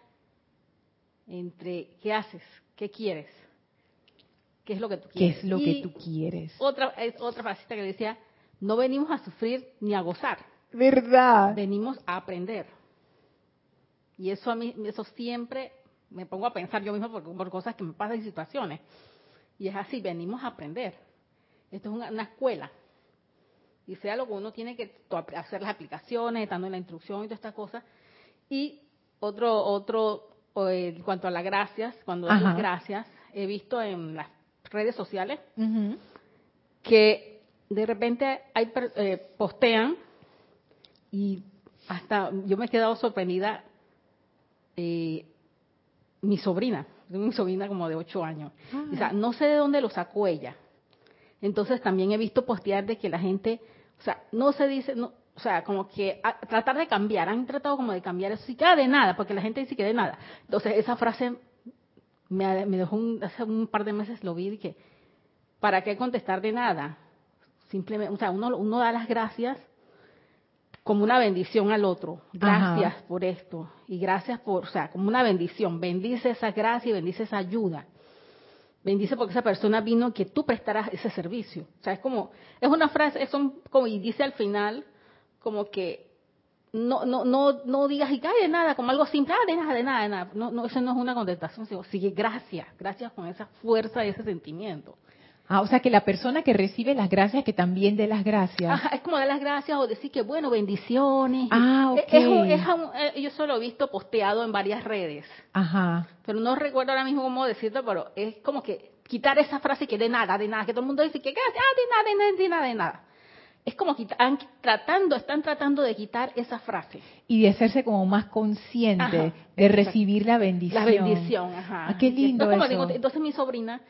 entre qué haces, qué quieres, qué es lo que tú quieres. ¿Qué es lo que tú quieres? Otra, es otra frasecita que decía, no venimos a sufrir ni a gozar. ¿Verdad? Venimos a aprender. Y eso a mí, eso siempre me pongo a pensar yo mismo por, cosas que me pasan en situaciones. Y es así, venimos a aprender. Esto es una, escuela. Y sea lo que uno tiene que hacer las aplicaciones, dando la instrucción y todas estas cosas. Y otro, otro, en cuanto a las gracias, cuando doy las gracias, he visto en las redes sociales que de repente hay, eh, postean y hasta yo me he quedado sorprendida. Eh, mi sobrina, mi sobrina como de 8 años. Ah. O sea, no sé de dónde lo sacó ella. Entonces también he visto postear de que la gente, o sea, no se dice, no, o sea, como que tratar de cambiar, han tratado como de cambiar eso, sí queda de nada, porque la gente dice que de nada. Entonces esa frase me, me dejó un, hace un par de meses lo vi y que, ¿para qué contestar de nada? Simplemente, o sea, uno, uno da las gracias como una bendición al otro. Gracias por esto. Y gracias por, o sea, como una bendición. Bendice esa gracia y bendice esa ayuda. Bendice porque esa persona vino que tú prestaras ese servicio. O sea, es como, es una frase, es como, y dice al final, como que no, no, no, no digas y cae de nada, como algo simple, ah, de nada, de nada, de nada. No, no, eso no es una contestación, sino sigue gracias, gracias con esa fuerza y ese sentimiento. Ah, o sea que la persona que recibe las gracias que también dé las gracias. Ajá, es como dar las gracias o decir que bueno, bendiciones. Ah, ok. Es- es- es un- eh, yo solo he visto posteado en varias redes, Ajá. pero no recuerdo ahora mismo cómo decirlo, pero es como que quitar esa frase que de nada, de nada, que todo el mundo dice que gracias, ah, de nada, de nada, de nada, de nada. Es como que están tratando, están tratando de quitar esa frase. Y de hacerse como más consciente Ajá, de recibir la bendición. La bendición, ajá. Ah, qué lindo eso. digo, entonces mi sobrina,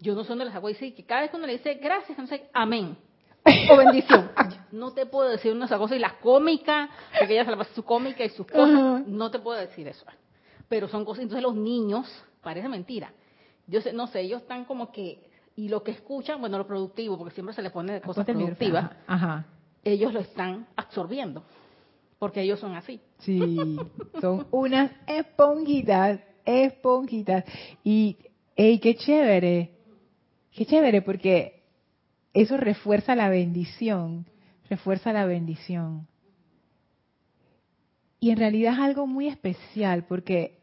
yo no sé dónde les hago decir que cada vez que uno le dice gracias, no sé, amén. O bendición. no te puedo decir una cosa y las cómicas, porque ella se la pasa su cómica y sus cosas, no te puedo decir eso. Pero son cosas, entonces los niños, parece mentira. Yo sé, no sé, ellos están como que, y lo que escuchan, bueno, lo productivo, porque siempre se les pone de cosas productivas. Ajá. ellos lo están absorbiendo, porque ellos son así. Sí, son unas esponjitas, esponjitas. Y, hey, qué chévere, qué chévere, porque eso refuerza la bendición, refuerza la bendición. Y en realidad es algo muy especial, porque,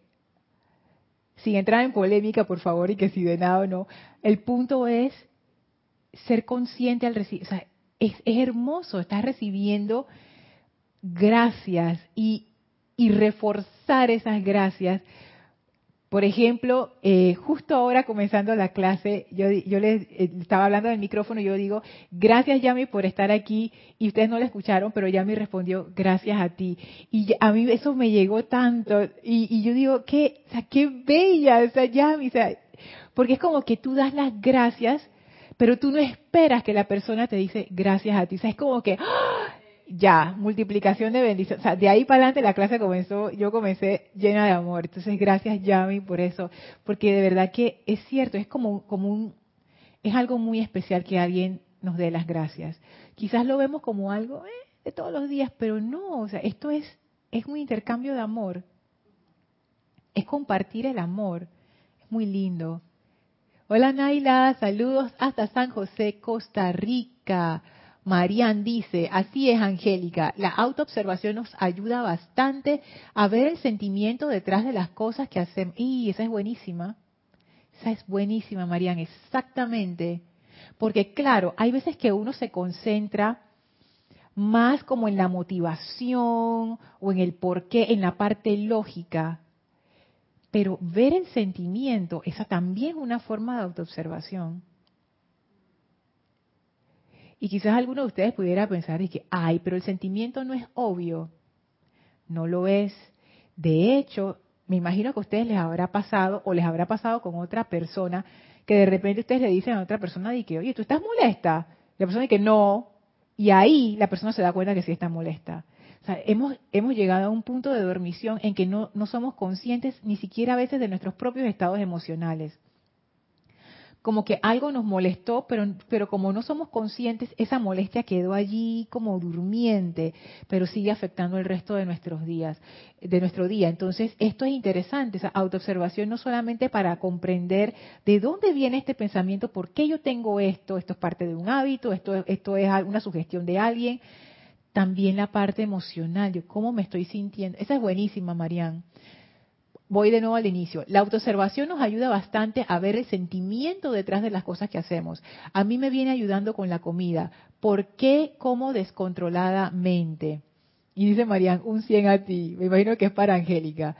sin entrar en polémica, por favor, y que si de nada o no, el punto es ser consciente al recibir, o sea, es, hermoso, estás recibiendo gracias y, y reforzar esas gracias. Por ejemplo, eh, justo ahora comenzando la clase, yo, yo les eh, estaba hablando del micrófono y yo digo, gracias Yami por estar aquí y ustedes no la escucharon, pero Yami respondió, gracias a ti. Y a mí eso me llegó tanto. Y, y yo digo, qué, o sea, qué bella, o sea, Yami, o sea, porque es como que tú das las gracias, pero tú no esperas que la persona te dice gracias a ti, o sea, es como que, ¡ah! Ya, multiplicación de sea, de ahí para adelante la clase comenzó, yo comencé llena de amor. Entonces, gracias Yami por eso, porque de verdad que es cierto, es como, como un, es algo muy especial que alguien nos dé las gracias. Quizás lo vemos como algo eh, de todos los días, pero no, o sea, esto es, es un intercambio de amor. Es compartir el amor. Es muy lindo. Hola Naila, saludos hasta San José, Costa Rica. Marian dice, así es Angélica, la autoobservación nos ayuda bastante a ver el sentimiento detrás de las cosas que hacemos. Y esa es buenísima. Esa es buenísima, Marian, exactamente. Porque claro, hay veces que uno se concentra más como en la motivación o en el porqué, en la parte lógica. Pero ver el sentimiento, esa también es una forma de autoobservación. Y quizás alguno de ustedes pudiera pensar y que, ay, pero el sentimiento no es obvio. No lo es. De hecho, me imagino que a ustedes les habrá pasado o les habrá pasado con otra persona que de repente ustedes le dicen a otra persona de que, oye, ¿tú estás molesta? La persona dice que no. Y ahí la persona se da cuenta que sí está molesta. O sea, hemos, hemos llegado a un punto de dormición en que no, no somos conscientes ni siquiera a veces de nuestros propios estados emocionales como que algo nos molestó, pero, pero como no somos conscientes, esa molestia quedó allí como durmiente, pero sigue afectando el resto de nuestros días, de nuestro día. Entonces, esto es interesante, esa autoobservación no solamente para comprender de dónde viene este pensamiento, por qué yo tengo esto, esto es parte de un hábito, esto, esto es una sugestión de alguien, también la parte emocional, yo cómo me estoy sintiendo. Esa es buenísima, Marian voy de nuevo al inicio. La autoobservación nos ayuda bastante a ver el sentimiento detrás de las cosas que hacemos. A mí me viene ayudando con la comida. ¿Por qué como descontroladamente? Y dice Marian, un 100 a ti. Me imagino que es para Angélica.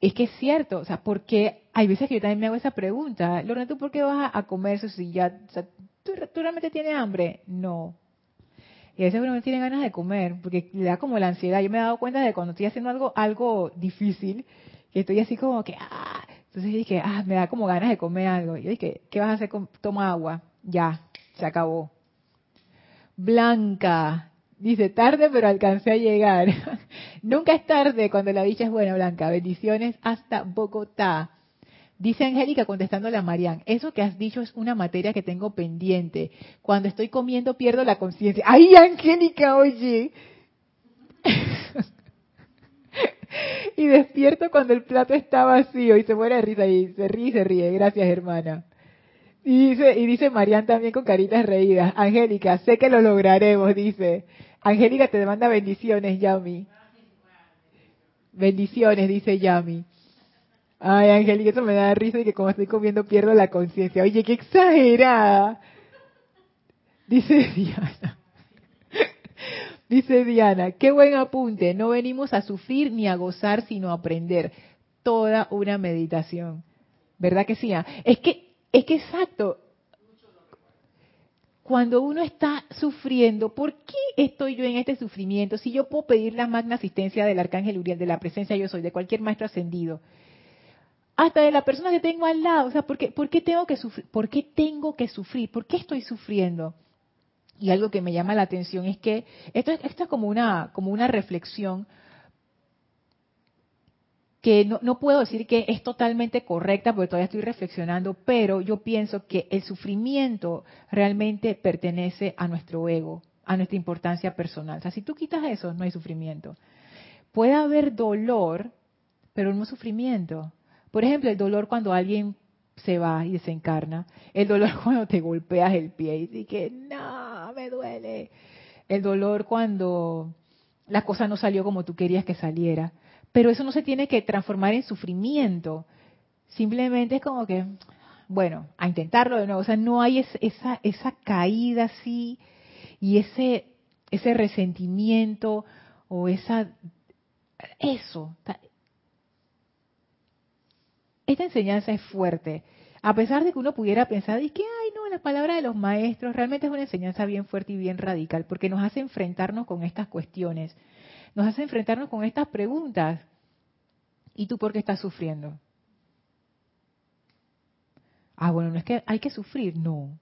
Es que es cierto, o sea, porque hay veces que yo también me hago esa pregunta. Lorena, ¿tú por qué vas a comer eso si ya, o sea, ¿tú, ¿tú realmente tienes hambre? No. Y a veces uno no tiene ganas de comer, porque le da como la ansiedad. Yo me he dado cuenta de cuando estoy haciendo algo, algo difícil, que estoy así como que, ah, entonces dije, ah, me da como ganas de comer algo. Y yo dije, ¿qué vas a hacer? Toma agua. Ya, se acabó. Blanca, dice, tarde pero alcancé a llegar. Nunca es tarde cuando la dicha es buena, Blanca. Bendiciones hasta Bogotá. Dice Angélica contestándole a Marian, eso que has dicho es una materia que tengo pendiente. Cuando estoy comiendo pierdo la conciencia. ¡Ay, Angélica, oye! y despierto cuando el plato está vacío y se muere de risa y se ríe y se ríe. Gracias, hermana. Y dice, y dice Marian también con caritas reídas. Angélica, sé que lo lograremos, dice. Angélica te demanda bendiciones, Yami. Bendiciones, dice Yami. Ay, y eso me da risa y que como estoy comiendo pierdo la conciencia. Oye, qué exagerada. Dice Diana. Dice Diana, qué buen apunte. No venimos a sufrir ni a gozar, sino a aprender. Toda una meditación. ¿Verdad que sí? Ah? Es que, es que exacto. Cuando uno está sufriendo, ¿por qué estoy yo en este sufrimiento? Si yo puedo pedir la magna asistencia del arcángel Uriel, de la presencia yo soy, de cualquier maestro ascendido, hasta de la persona que tengo al lado, o sea, ¿por qué, tengo que sufrir? ¿Por qué tengo que sufrir? ¿Por qué estoy sufriendo? Y algo que me llama la atención es que esto, esto es como una, como una reflexión que no, no, puedo decir que es totalmente correcta porque todavía estoy reflexionando, pero yo pienso que el sufrimiento realmente pertenece a nuestro ego, a nuestra importancia personal. O sea, si tú quitas eso, no hay sufrimiento. Puede haber dolor, pero no sufrimiento. Por ejemplo, el dolor cuando alguien se va y desencarna. El dolor cuando te golpeas el pie y dices que no, me duele. El dolor cuando la cosa no salió como tú querías que saliera. Pero eso no se tiene que transformar en sufrimiento. Simplemente es como que, bueno, a intentarlo de nuevo. O sea, no hay esa, esa caída así y ese, ese resentimiento o esa... Eso. Esta enseñanza es fuerte. A pesar de que uno pudiera pensar, y que, ay, no, la palabra de los maestros realmente es una enseñanza bien fuerte y bien radical, porque nos hace enfrentarnos con estas cuestiones nos hace enfrentarnos con estas preguntas. ¿Y tú por qué estás sufriendo? Ah, bueno, no es que hay que sufrir, no.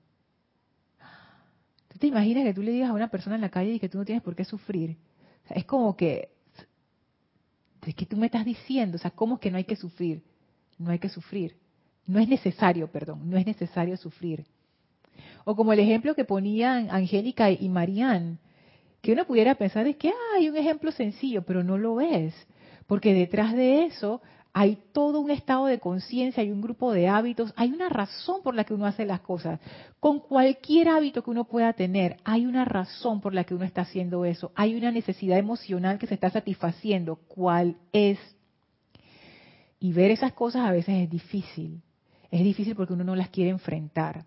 ¿Tú te imaginas que tú le digas a una persona en la calle y que tú no tienes por qué sufrir? es como que, es que tú me estás diciendo, o sea, ¿cómo es que no hay que sufrir? No hay que sufrir. No es necesario, perdón, no es necesario sufrir. O como el ejemplo que ponían Angélica y Marían, que uno pudiera pensar es que hay un ejemplo sencillo, pero no lo es, porque detrás de eso hay todo un estado de conciencia, hay un grupo de hábitos, hay una razón por la que uno hace las cosas. Con cualquier hábito que uno pueda tener, hay una razón por la que uno está haciendo eso, hay una necesidad emocional que se está satisfaciendo. ¿Cuál es? Y ver esas cosas a veces es difícil. Es difícil porque uno no las quiere enfrentar.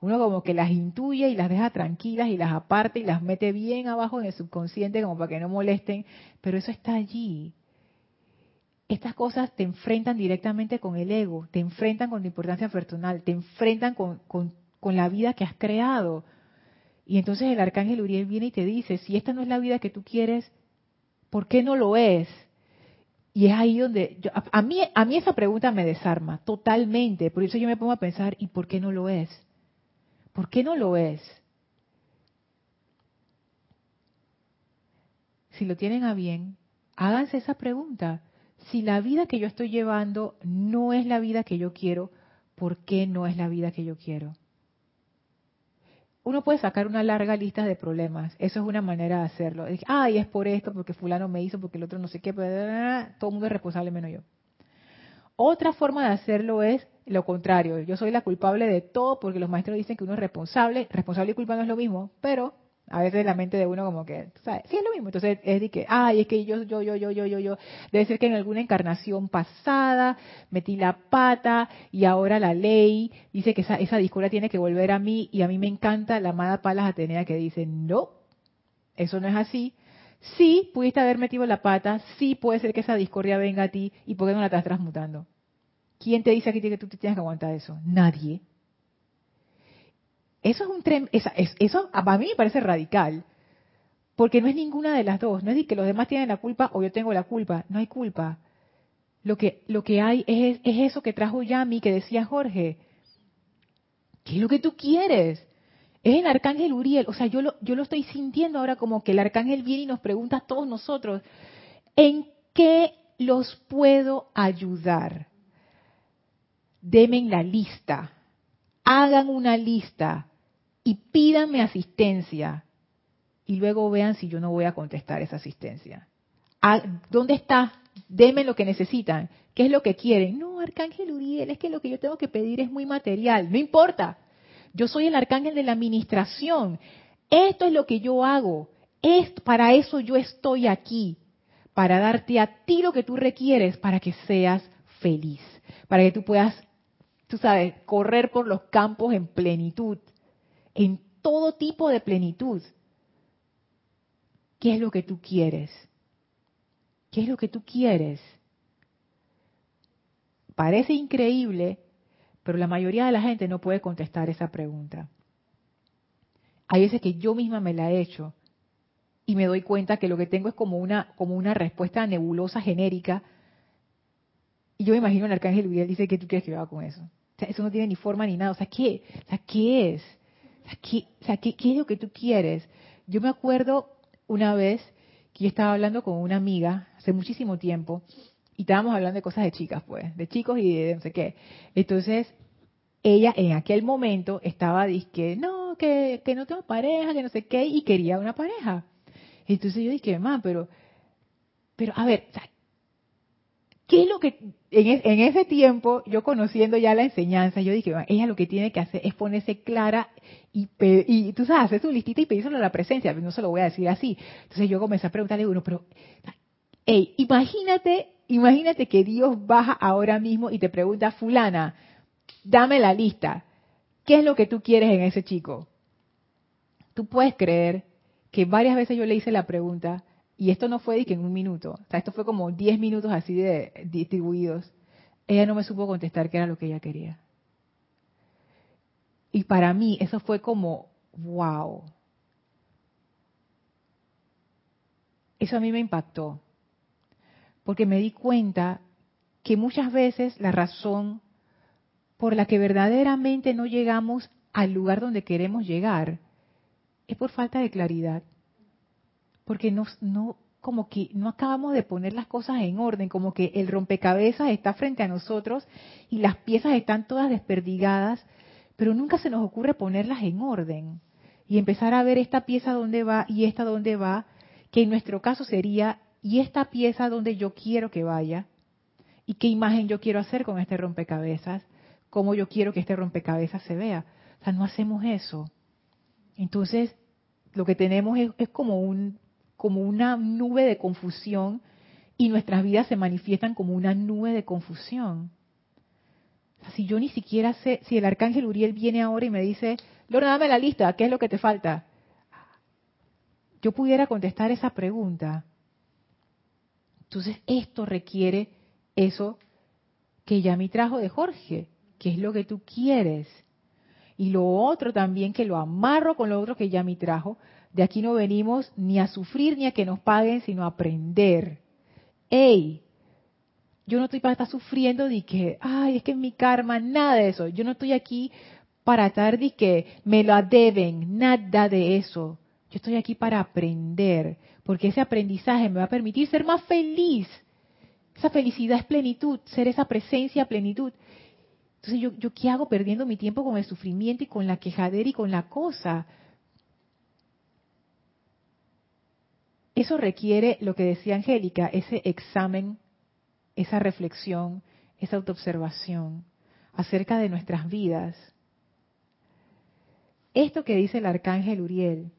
Uno como que las intuye y las deja tranquilas y las aparte y las mete bien abajo en el subconsciente como para que no molesten, pero eso está allí. Estas cosas te enfrentan directamente con el ego, te enfrentan con tu importancia personal, te enfrentan con, con la vida que has creado. Y entonces el arcángel Uriel viene y te dice, si esta no es la vida que tú quieres, ¿por qué no lo es? Y es ahí donde a, mí a mí esa pregunta me desarma totalmente, por eso yo me pongo a pensar, ¿y por qué no lo es? ¿Por qué no lo es? Si lo tienen a bien, háganse esa pregunta. Si la vida que yo estoy llevando no es la vida que yo quiero, ¿por qué no es la vida que yo quiero? Uno puede sacar una larga lista de problemas. Eso es una manera de hacerlo. Ay, es por esto, porque fulano me hizo, porque el otro no sé qué. Todo el mundo es responsable menos yo. Otra forma de hacerlo es lo contrario. Yo soy la culpable de todo porque los maestros dicen que uno es responsable. Responsable y culpa no es lo mismo, pero a veces la mente de uno como que, ¿sabes? Sí es lo mismo. Entonces es de que, ay, es que yo, yo, yo, yo, yo, yo, yo. Debe ser que en alguna encarnación pasada metí la pata y ahora la ley dice que esa, esa discordia tiene que volver a mí y a mí me encanta la amada Palas Atenea que dice, no, eso no es así. Sí, pudiste haber metido la pata, sí puede ser que esa discordia venga a ti, ¿y por qué no la estás transmutando? ¿Quién te dice aquí que tú tienes que aguantar eso? Nadie. Eso es un tren, eso a mí me parece radical, porque no es ninguna de las dos, no es de que los demás tienen la culpa o yo tengo la culpa, no hay culpa. Lo que, lo que hay es, es eso que trajo Yami, que decía Jorge. ¿Qué es lo que tú quieres? Es el arcángel Uriel. O sea, yo lo, yo lo estoy sintiendo ahora como que el arcángel viene y nos pregunta a todos nosotros, ¿en qué los puedo ayudar? Demen la lista, hagan una lista y pídanme asistencia. Y luego vean si yo no voy a contestar esa asistencia. Ah, ¿Dónde está? Denme lo que necesitan. ¿Qué es lo que quieren? No, Arcángel Uriel, es que lo que yo tengo que pedir es muy material. No importa. Yo soy el arcángel de la administración. Esto es lo que yo hago. Es, para eso yo estoy aquí. Para darte a ti lo que tú requieres para que seas feliz. para que tú puedas, tú sabes, correr por los campos en plenitud, en todo tipo de plenitud. ¿Qué es lo que tú quieres? ¿Qué es lo que tú quieres? Parece increíble, pero la mayoría de la gente no puede contestar esa pregunta. Hay veces que yo misma me la he hecho y me doy cuenta que lo que tengo es como una, como una respuesta nebulosa genérica. Y yo me imagino el arcángel Uriel dice que tú quieres que yo haga con eso. Eso no tiene ni forma ni nada. O sea, ¿qué? O sea, ¿qué es? O sea, ¿qué, o sea, ¿qué, es lo que tú quieres? Yo me acuerdo una vez que yo estaba hablando con una amiga hace muchísimo tiempo y estábamos hablando de cosas de chicas, pues, de chicos y de no sé qué. Entonces, ella en aquel momento estaba que no, que, que no tengo pareja, que no sé qué, y quería una pareja. Entonces yo dije, mamá, pero, pero a ver, ¿qué es lo que en, en, ese tiempo, yo conociendo ya la enseñanza, yo dije, ella lo que tiene que hacer es ponerse clara y, y tú sabes, hacer su listita y pedírselo a la presencia, no se lo voy a decir así. Entonces yo comencé a preguntarle, uno, pero, hey, imagínate, imagínate que Dios baja ahora mismo y te pregunta, fulana, dame la lista, ¿qué es lo que tú quieres en ese chico? Tú puedes creer que varias veces yo le hice la pregunta, y esto no fue que en un minuto, o sea, esto fue como 10 minutos así de distribuidos, ella no me supo contestar qué era lo que ella quería. Y para mí eso fue como, wow. Eso a mí me impactó, porque me di cuenta que muchas veces la razón por la que verdaderamente no llegamos al lugar donde queremos llegar es por falta de claridad. Porque no, no, como que no acabamos de poner las cosas en orden, como que el rompecabezas está frente a nosotros y las piezas están todas desperdigadas, pero nunca se nos ocurre ponerlas en orden y empezar a ver esta pieza dónde va y esta dónde va, que en nuestro caso sería, y esta pieza dónde yo quiero que vaya, y qué imagen yo quiero hacer con este rompecabezas, cómo yo quiero que este rompecabezas se vea. O sea, no hacemos eso. Entonces, lo que tenemos es, como, un, como una nube de confusión y nuestras vidas se manifiestan como una nube de confusión. si yo ni siquiera sé, si el arcángel Uriel viene ahora y me dice, Lorna, dame la lista, ¿qué es lo que te falta? Yo pudiera contestar esa pregunta. Entonces, esto requiere eso que ya me trajo de Jorge, que es lo que tú quieres. Y lo otro también que lo amarro con lo otro que ya me trajo. De aquí no venimos ni a sufrir ni a que nos paguen, sino a aprender. ¡Ey! Yo no estoy para estar sufriendo de que, ay, es que es mi karma, nada de eso. Yo no estoy aquí para estar de que me lo deben, nada de eso. Yo estoy aquí para aprender, porque ese aprendizaje me va a permitir ser más feliz. Esa felicidad es plenitud, ser esa presencia plenitud. Entonces, ¿yo, ¿yo qué hago perdiendo mi tiempo con el sufrimiento y con la quejadera y con la cosa? Eso requiere lo que decía Angélica, ese examen, esa reflexión, esa autoobservación acerca de nuestras vidas. Esto que dice el arcángel Uriel,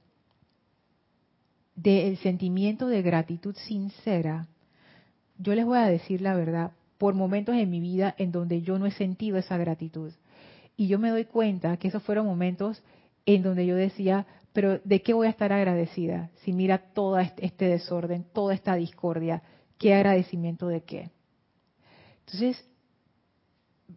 del sentimiento de gratitud sincera, yo les voy a decir la verdad, por momentos en mi vida en donde yo no he sentido esa gratitud. Y yo me doy cuenta que esos fueron momentos en donde yo decía, pero ¿de qué voy a estar agradecida? Si mira todo este, desorden, toda esta discordia, ¿qué agradecimiento de qué? Entonces,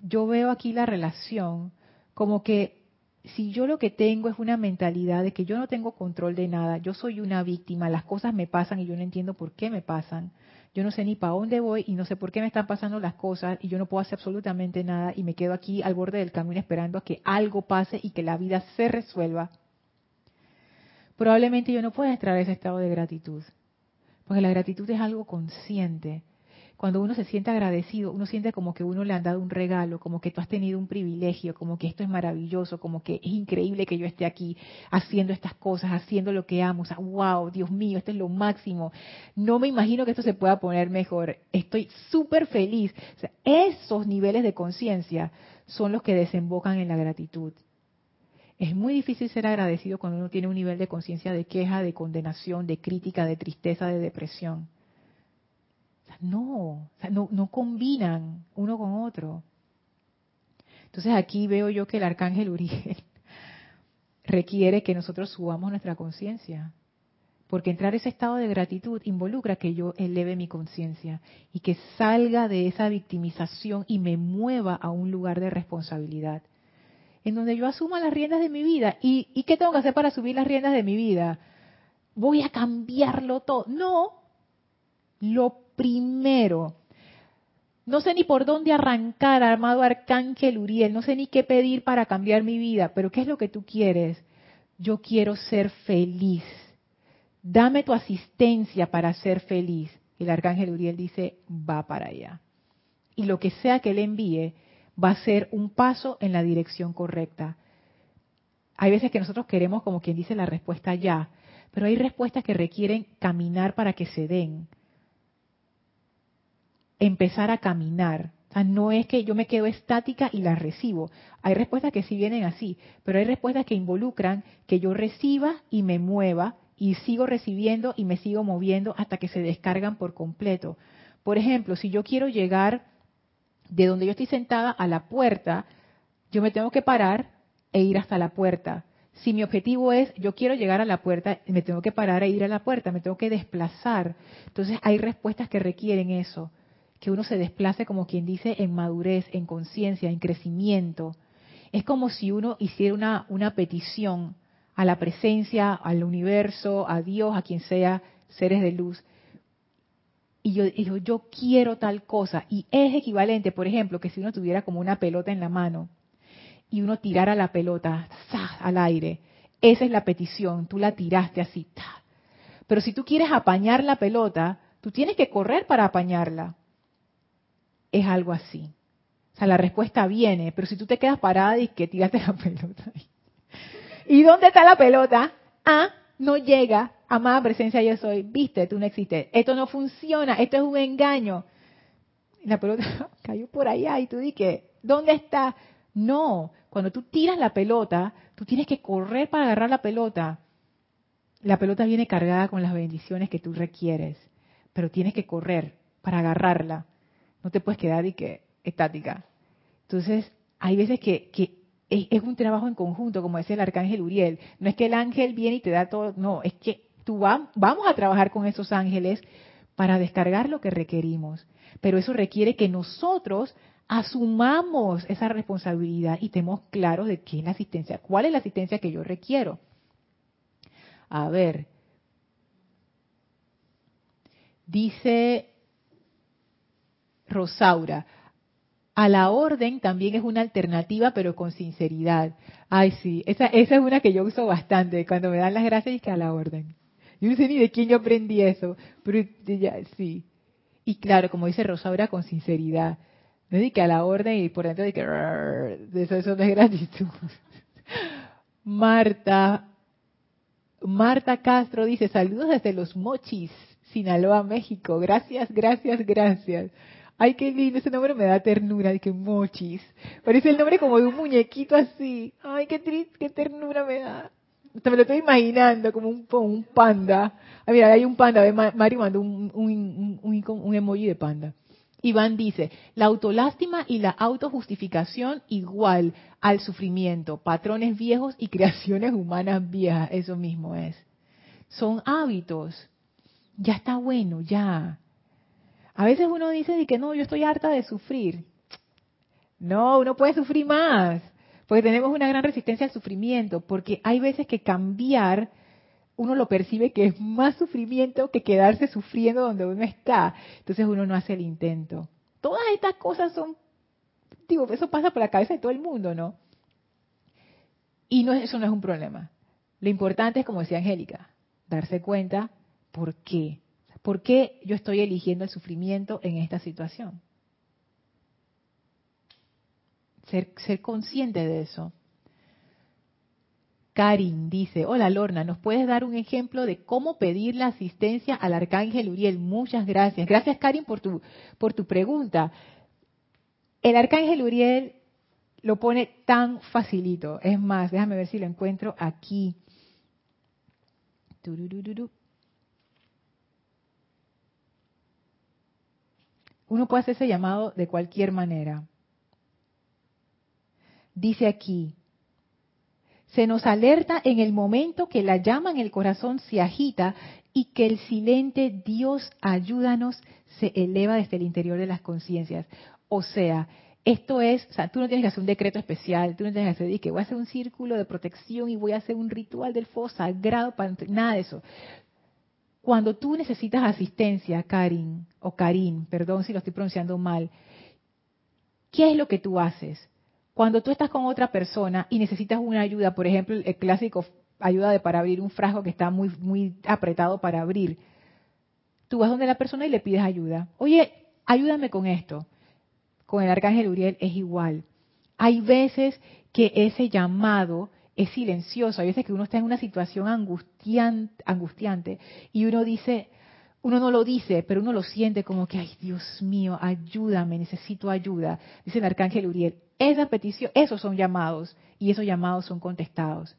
yo veo aquí la relación como que si yo lo que tengo es una mentalidad de que yo no tengo control de nada, yo soy una víctima, las cosas me pasan y yo no entiendo por qué me pasan, yo no sé ni para dónde voy y no sé por qué me están pasando las cosas y yo no puedo hacer absolutamente nada y me quedo aquí al borde del camino esperando a que algo pase y que la vida se resuelva, probablemente yo no pueda entrar a ese estado de gratitud. Porque la gratitud es algo consciente, cuando uno se siente agradecido, uno siente como que uno le han dado un regalo, como que tú has tenido un privilegio, como que esto es maravilloso, como que es increíble que yo esté aquí haciendo estas cosas, haciendo lo que amo. O sea, wow, Dios mío, esto es lo máximo. No me imagino que esto se pueda poner mejor. Estoy súper feliz. Esos niveles de conciencia son los que desembocan en la gratitud. Es muy difícil ser agradecido cuando uno tiene un nivel de conciencia de queja, de condenación, de crítica, de tristeza, de depresión no, no, no combinan uno con otro. Entonces aquí veo yo que el arcángel Uriel requiere que nosotros subamos nuestra conciencia. Porque entrar a ese estado de gratitud involucra que yo eleve mi conciencia y que salga de esa victimización y me mueva a un lugar de responsabilidad. En donde yo asuma las riendas de mi vida. ¿Y, ¿Y qué tengo que hacer para subir las riendas de mi vida? Voy a cambiarlo todo. No. Lo primero no sé ni por dónde arrancar, armado Arcángel Uriel, no sé ni qué pedir para cambiar mi vida, pero ¿qué es lo que tú quieres? Yo quiero ser feliz. Dame tu asistencia para ser feliz. El Arcángel Uriel dice, va para allá. Y lo que sea que él envíe va a ser un paso en la dirección correcta. Hay veces que nosotros queremos, como quien dice, la respuesta ya, pero hay respuestas que requieren caminar para que se den empezar a caminar. O sea, no es que yo me quedo estática y las recibo. Hay respuestas que sí vienen así, pero hay respuestas que involucran que yo reciba y me mueva y sigo recibiendo y me sigo moviendo hasta que se descargan por completo. Por ejemplo, si yo quiero llegar de donde yo estoy sentada a la puerta, yo me tengo que parar e ir hasta la puerta. Si mi objetivo es, yo quiero llegar a la puerta, me tengo que parar e ir a la puerta, me tengo que desplazar. Entonces hay respuestas que requieren eso que uno se desplace como quien dice en madurez, en conciencia, en crecimiento. Es como si uno hiciera una, una petición a la presencia, al universo, a Dios, a quien sea, seres de luz. Y yo digo, yo quiero tal cosa. Y es equivalente, por ejemplo, que si uno tuviera como una pelota en la mano y uno tirara la pelota al aire. Esa es la petición, tú la tiraste así. Pero si tú quieres apañar la pelota, tú tienes que correr para apañarla es algo así. O sea, la respuesta viene, pero si tú te quedas parada y que tiraste la pelota. ¿Y dónde está la pelota? Ah, no llega. Amada presencia yo soy. Viste, tú no existes. Esto no funciona. Esto es un engaño. La pelota cayó por allá y tú dices, ¿dónde está? No, cuando tú tiras la pelota, tú tienes que correr para agarrar la pelota. La pelota viene cargada con las bendiciones que tú requieres, pero tienes que correr para agarrarla. No te puedes quedar y que estática. Entonces, hay veces que, es, un trabajo en conjunto, como decía el arcángel Uriel. No es que el ángel viene y te da todo, no, es que tú vamos a trabajar con esos ángeles para descargar lo que requerimos. Pero eso requiere que nosotros asumamos esa responsabilidad y estemos claros de qué es la asistencia, cuál es la asistencia que yo requiero. A ver, dice Rosaura. A la orden también es una alternativa, pero con sinceridad. Ay, sí, esa, esa es una que yo uso bastante. Cuando me dan las gracias, y que a la orden. Yo no sé ni de quién yo aprendí eso, pero ya, sí. Y claro, como dice Rosaura, con sinceridad. No es que a la orden y por dentro de que eso, eso no es gratitud. Marta, Marta Castro dice, saludos desde Los Mochis, Sinaloa, México. Gracias, gracias, gracias. Ay, qué lindo, ese nombre me da ternura, de que mochis. Parece el nombre como de un muñequito así. Ay, qué triste, qué ternura me da. Me lo estoy imaginando como un, un panda. Ah, mira, hay un panda. Mario mandó un, un, emoji de panda. Iván dice, la autolástima y la autojustificación igual al sufrimiento, patrones viejos y creaciones humanas viejas, eso mismo es. Son hábitos. Ya está bueno, ya. A veces uno dice que no, yo estoy harta de sufrir. No, uno puede sufrir más, porque tenemos una gran resistencia al sufrimiento, porque hay veces que cambiar uno lo percibe que es más sufrimiento que quedarse sufriendo donde uno está. Entonces uno no hace el intento. Todas estas cosas son, digo, eso pasa por la cabeza de todo el mundo, ¿no? Y eso no es un problema. Lo importante es, como decía Angélica, darse cuenta por qué. ¿Por qué yo estoy eligiendo el sufrimiento en esta situación? Ser, consciente de eso. Karin dice, hola Lorna, ¿nos puedes dar un ejemplo de cómo pedir la asistencia al arcángel Uriel? Muchas gracias. Gracias Karin por tu, por tu pregunta. El arcángel Uriel lo pone tan facilito. Es más, déjame ver si lo encuentro aquí. Uno puede hacer ese llamado de cualquier manera. dice aquí, se nos alerta en el momento que la llama en el corazón se agita y que el silente Dios ayúdanos se eleva desde el interior de las conciencias. O sea, esto es, tú no tienes que hacer un decreto especial, tú no tienes que hacer que voy a hacer un círculo de protección y voy a hacer un ritual del fuego sagrado para nada de eso. Cuando tú necesitas asistencia, Karin, o Karin, perdón si lo estoy pronunciando mal, ¿qué es lo que tú haces? Cuando tú estás con otra persona y necesitas una ayuda, por ejemplo, el clásico ayuda de para abrir un frasco que está muy, muy apretado para abrir, tú vas donde la persona y le pides ayuda. Oye, ayúdame con esto. Con el arcángel Uriel es igual. Hay veces que ese llamado es silencioso. Hay veces que uno está en una situación angustiante, y uno dice, uno no lo dice, pero uno lo siente como que, ay Dios mío, ayúdame, necesito ayuda. Dice el arcángel Uriel. Esa petición, esos son llamados y esos llamados son contestados.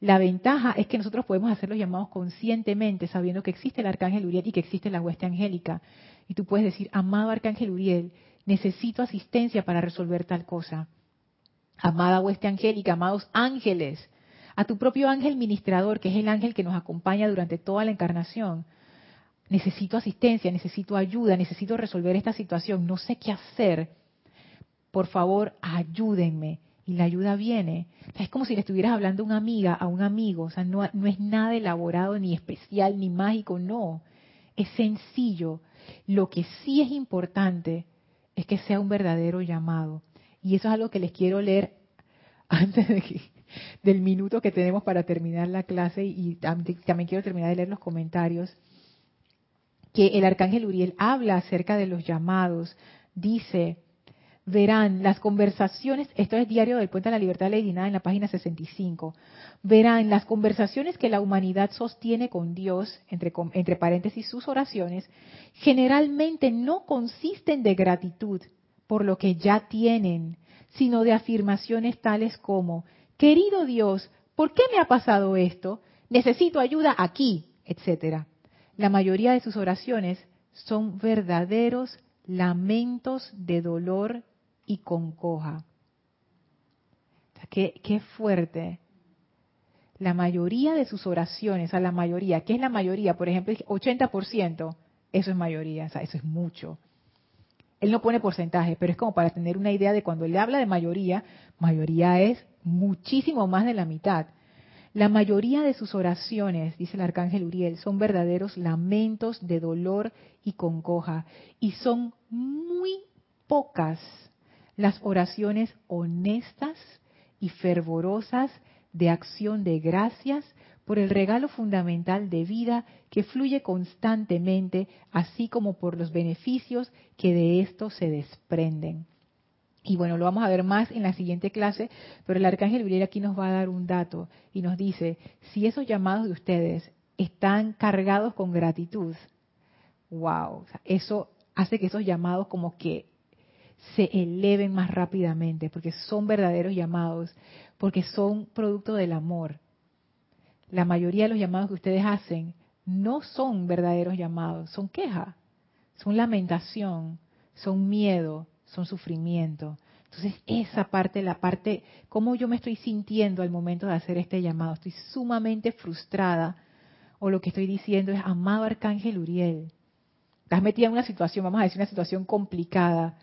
La ventaja es que nosotros podemos hacer los llamados conscientemente, sabiendo que existe el arcángel Uriel y que existe la hueste angélica. Y tú puedes decir, amado arcángel Uriel, necesito asistencia para resolver tal cosa amada hueste angélica, amados ángeles, a tu propio ángel ministrador, que es el ángel que nos acompaña durante toda la encarnación. Necesito asistencia, necesito ayuda, necesito resolver esta situación, no sé qué hacer. Por favor, ayúdenme. Y la ayuda viene. es como si le estuvieras hablando a una amiga, a un amigo. O sea, no, no es nada elaborado, ni especial, ni mágico, no. Es sencillo. Lo que sí es importante es que sea un verdadero llamado. Y eso es algo que les quiero leer antes del minuto que tenemos para terminar la clase y también quiero terminar de leer los comentarios, que el arcángel Uriel habla acerca de los llamados. Dice, verán las conversaciones, esto es diario del Puente de la Libertad Lady Nada en la página 65, verán las conversaciones que la humanidad sostiene con Dios, entre, entre paréntesis sus oraciones, generalmente no consisten de gratitud, por lo que ya tienen, sino de afirmaciones tales como, querido Dios, ¿por qué me ha pasado esto? Necesito ayuda aquí, etcétera. La mayoría de sus oraciones son verdaderos lamentos de dolor y concoja. Qué, qué fuerte. La mayoría de sus oraciones, a la mayoría, ¿qué es la mayoría? Por ejemplo, 80%, eso es mayoría, o sea, eso es mucho. Él no pone porcentaje, pero es como para tener una idea de cuando él habla de mayoría, mayoría es muchísimo más de la mitad. La mayoría de sus oraciones, dice el arcángel Uriel, son verdaderos lamentos de dolor y congoja. Y son muy pocas las oraciones honestas y fervorosas de acción de gracias por el regalo fundamental de vida que fluye constantemente, así como por los beneficios que de esto se desprenden. Y bueno, lo vamos a ver más en la siguiente clase, pero el arcángel Uriel aquí nos va a dar un dato y nos dice, si esos llamados de ustedes están cargados con gratitud, wow, eso hace que esos llamados como que se eleven más rápidamente, porque son verdaderos llamados, porque son producto del amor la mayoría de los llamados que ustedes hacen no son verdaderos llamados, son queja, son lamentación, son miedo, son sufrimiento. Entonces, esa parte, la parte, cómo yo me estoy sintiendo al momento de hacer este llamado, estoy sumamente frustrada, o lo que estoy diciendo es, amado Arcángel Uriel, estás metida en una situación, vamos a decir, una situación complicada,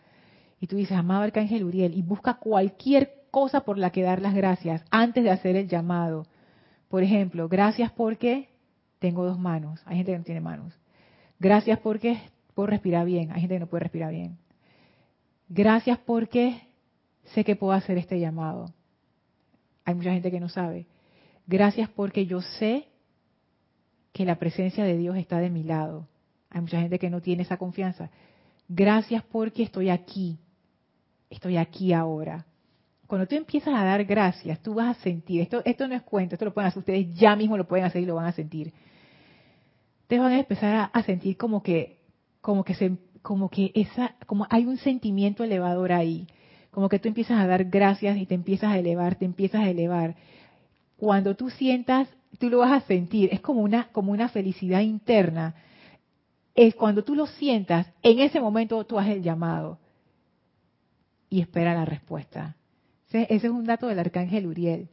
y tú dices, amado Arcángel Uriel, y busca cualquier cosa por la que dar las gracias antes de hacer el llamado por ejemplo, gracias porque tengo dos manos. Hay gente que no tiene manos. Gracias porque puedo respirar bien. Hay gente que no puede respirar bien. Gracias porque sé que puedo hacer este llamado. Hay mucha gente que no sabe. Gracias porque yo sé que la presencia de Dios está de mi lado. Hay mucha gente que no tiene esa confianza. Gracias porque estoy aquí. Estoy aquí ahora cuando tú empiezas a dar gracias, tú vas a sentir, esto, esto no es cuento, esto lo pueden hacer ustedes, ya mismo lo pueden hacer y lo van a sentir. Te van a empezar a, sentir como que, como que esa, como hay un sentimiento elevador ahí, como que tú empiezas a dar gracias y te empiezas a elevar, te empiezas a elevar. Cuando tú sientas, tú lo vas a sentir, es como una, como una felicidad interna. Es cuando tú lo sientas, en ese momento tú haces el llamado y espera la respuesta Ese, es un dato del arcángel Uriel.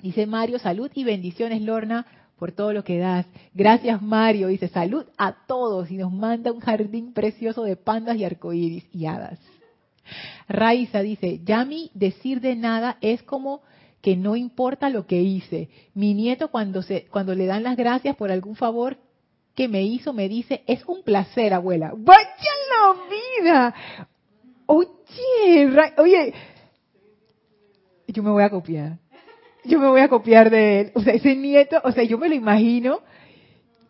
Dice Mario, salud y bendiciones, Lorna, por todo lo que das. Gracias, Mario. Dice salud a todos y nos manda un jardín precioso de pandas y arcoíris y hadas. Raiza dice, Yami, decir de nada es como que no importa lo que hice. Mi nieto cuando se cuando le dan las gracias por algún favor que me hizo me dice, "Es un placer, abuela." ¡Vaya la vida! Oye, oye, yo me voy a copiar. Yo me voy a copiar de él. O sea, ese nieto, o sea, yo me lo imagino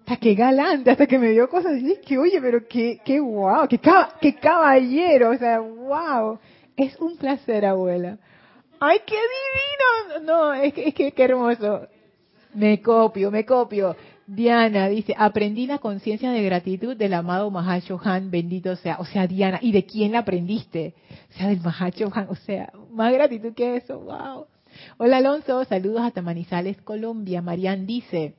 hasta que galante, hasta que me dio cosas así, que oye, pero qué, qué guau, qué, qué caballero, o sea, wow. Es un placer, abuela. ¡Ay, qué divino! No, es que, es que qué hermoso. Me copio, me copio. Diana dice, aprendí la conciencia de gratitud del amado Mahashohan, bendito sea. O sea, Diana, ¿y de quién la aprendiste? O sea, del Mahashohan, o sea, más gratitud que eso, wow. Hola Alonso, saludos hasta Manizales, Colombia. Marian dice,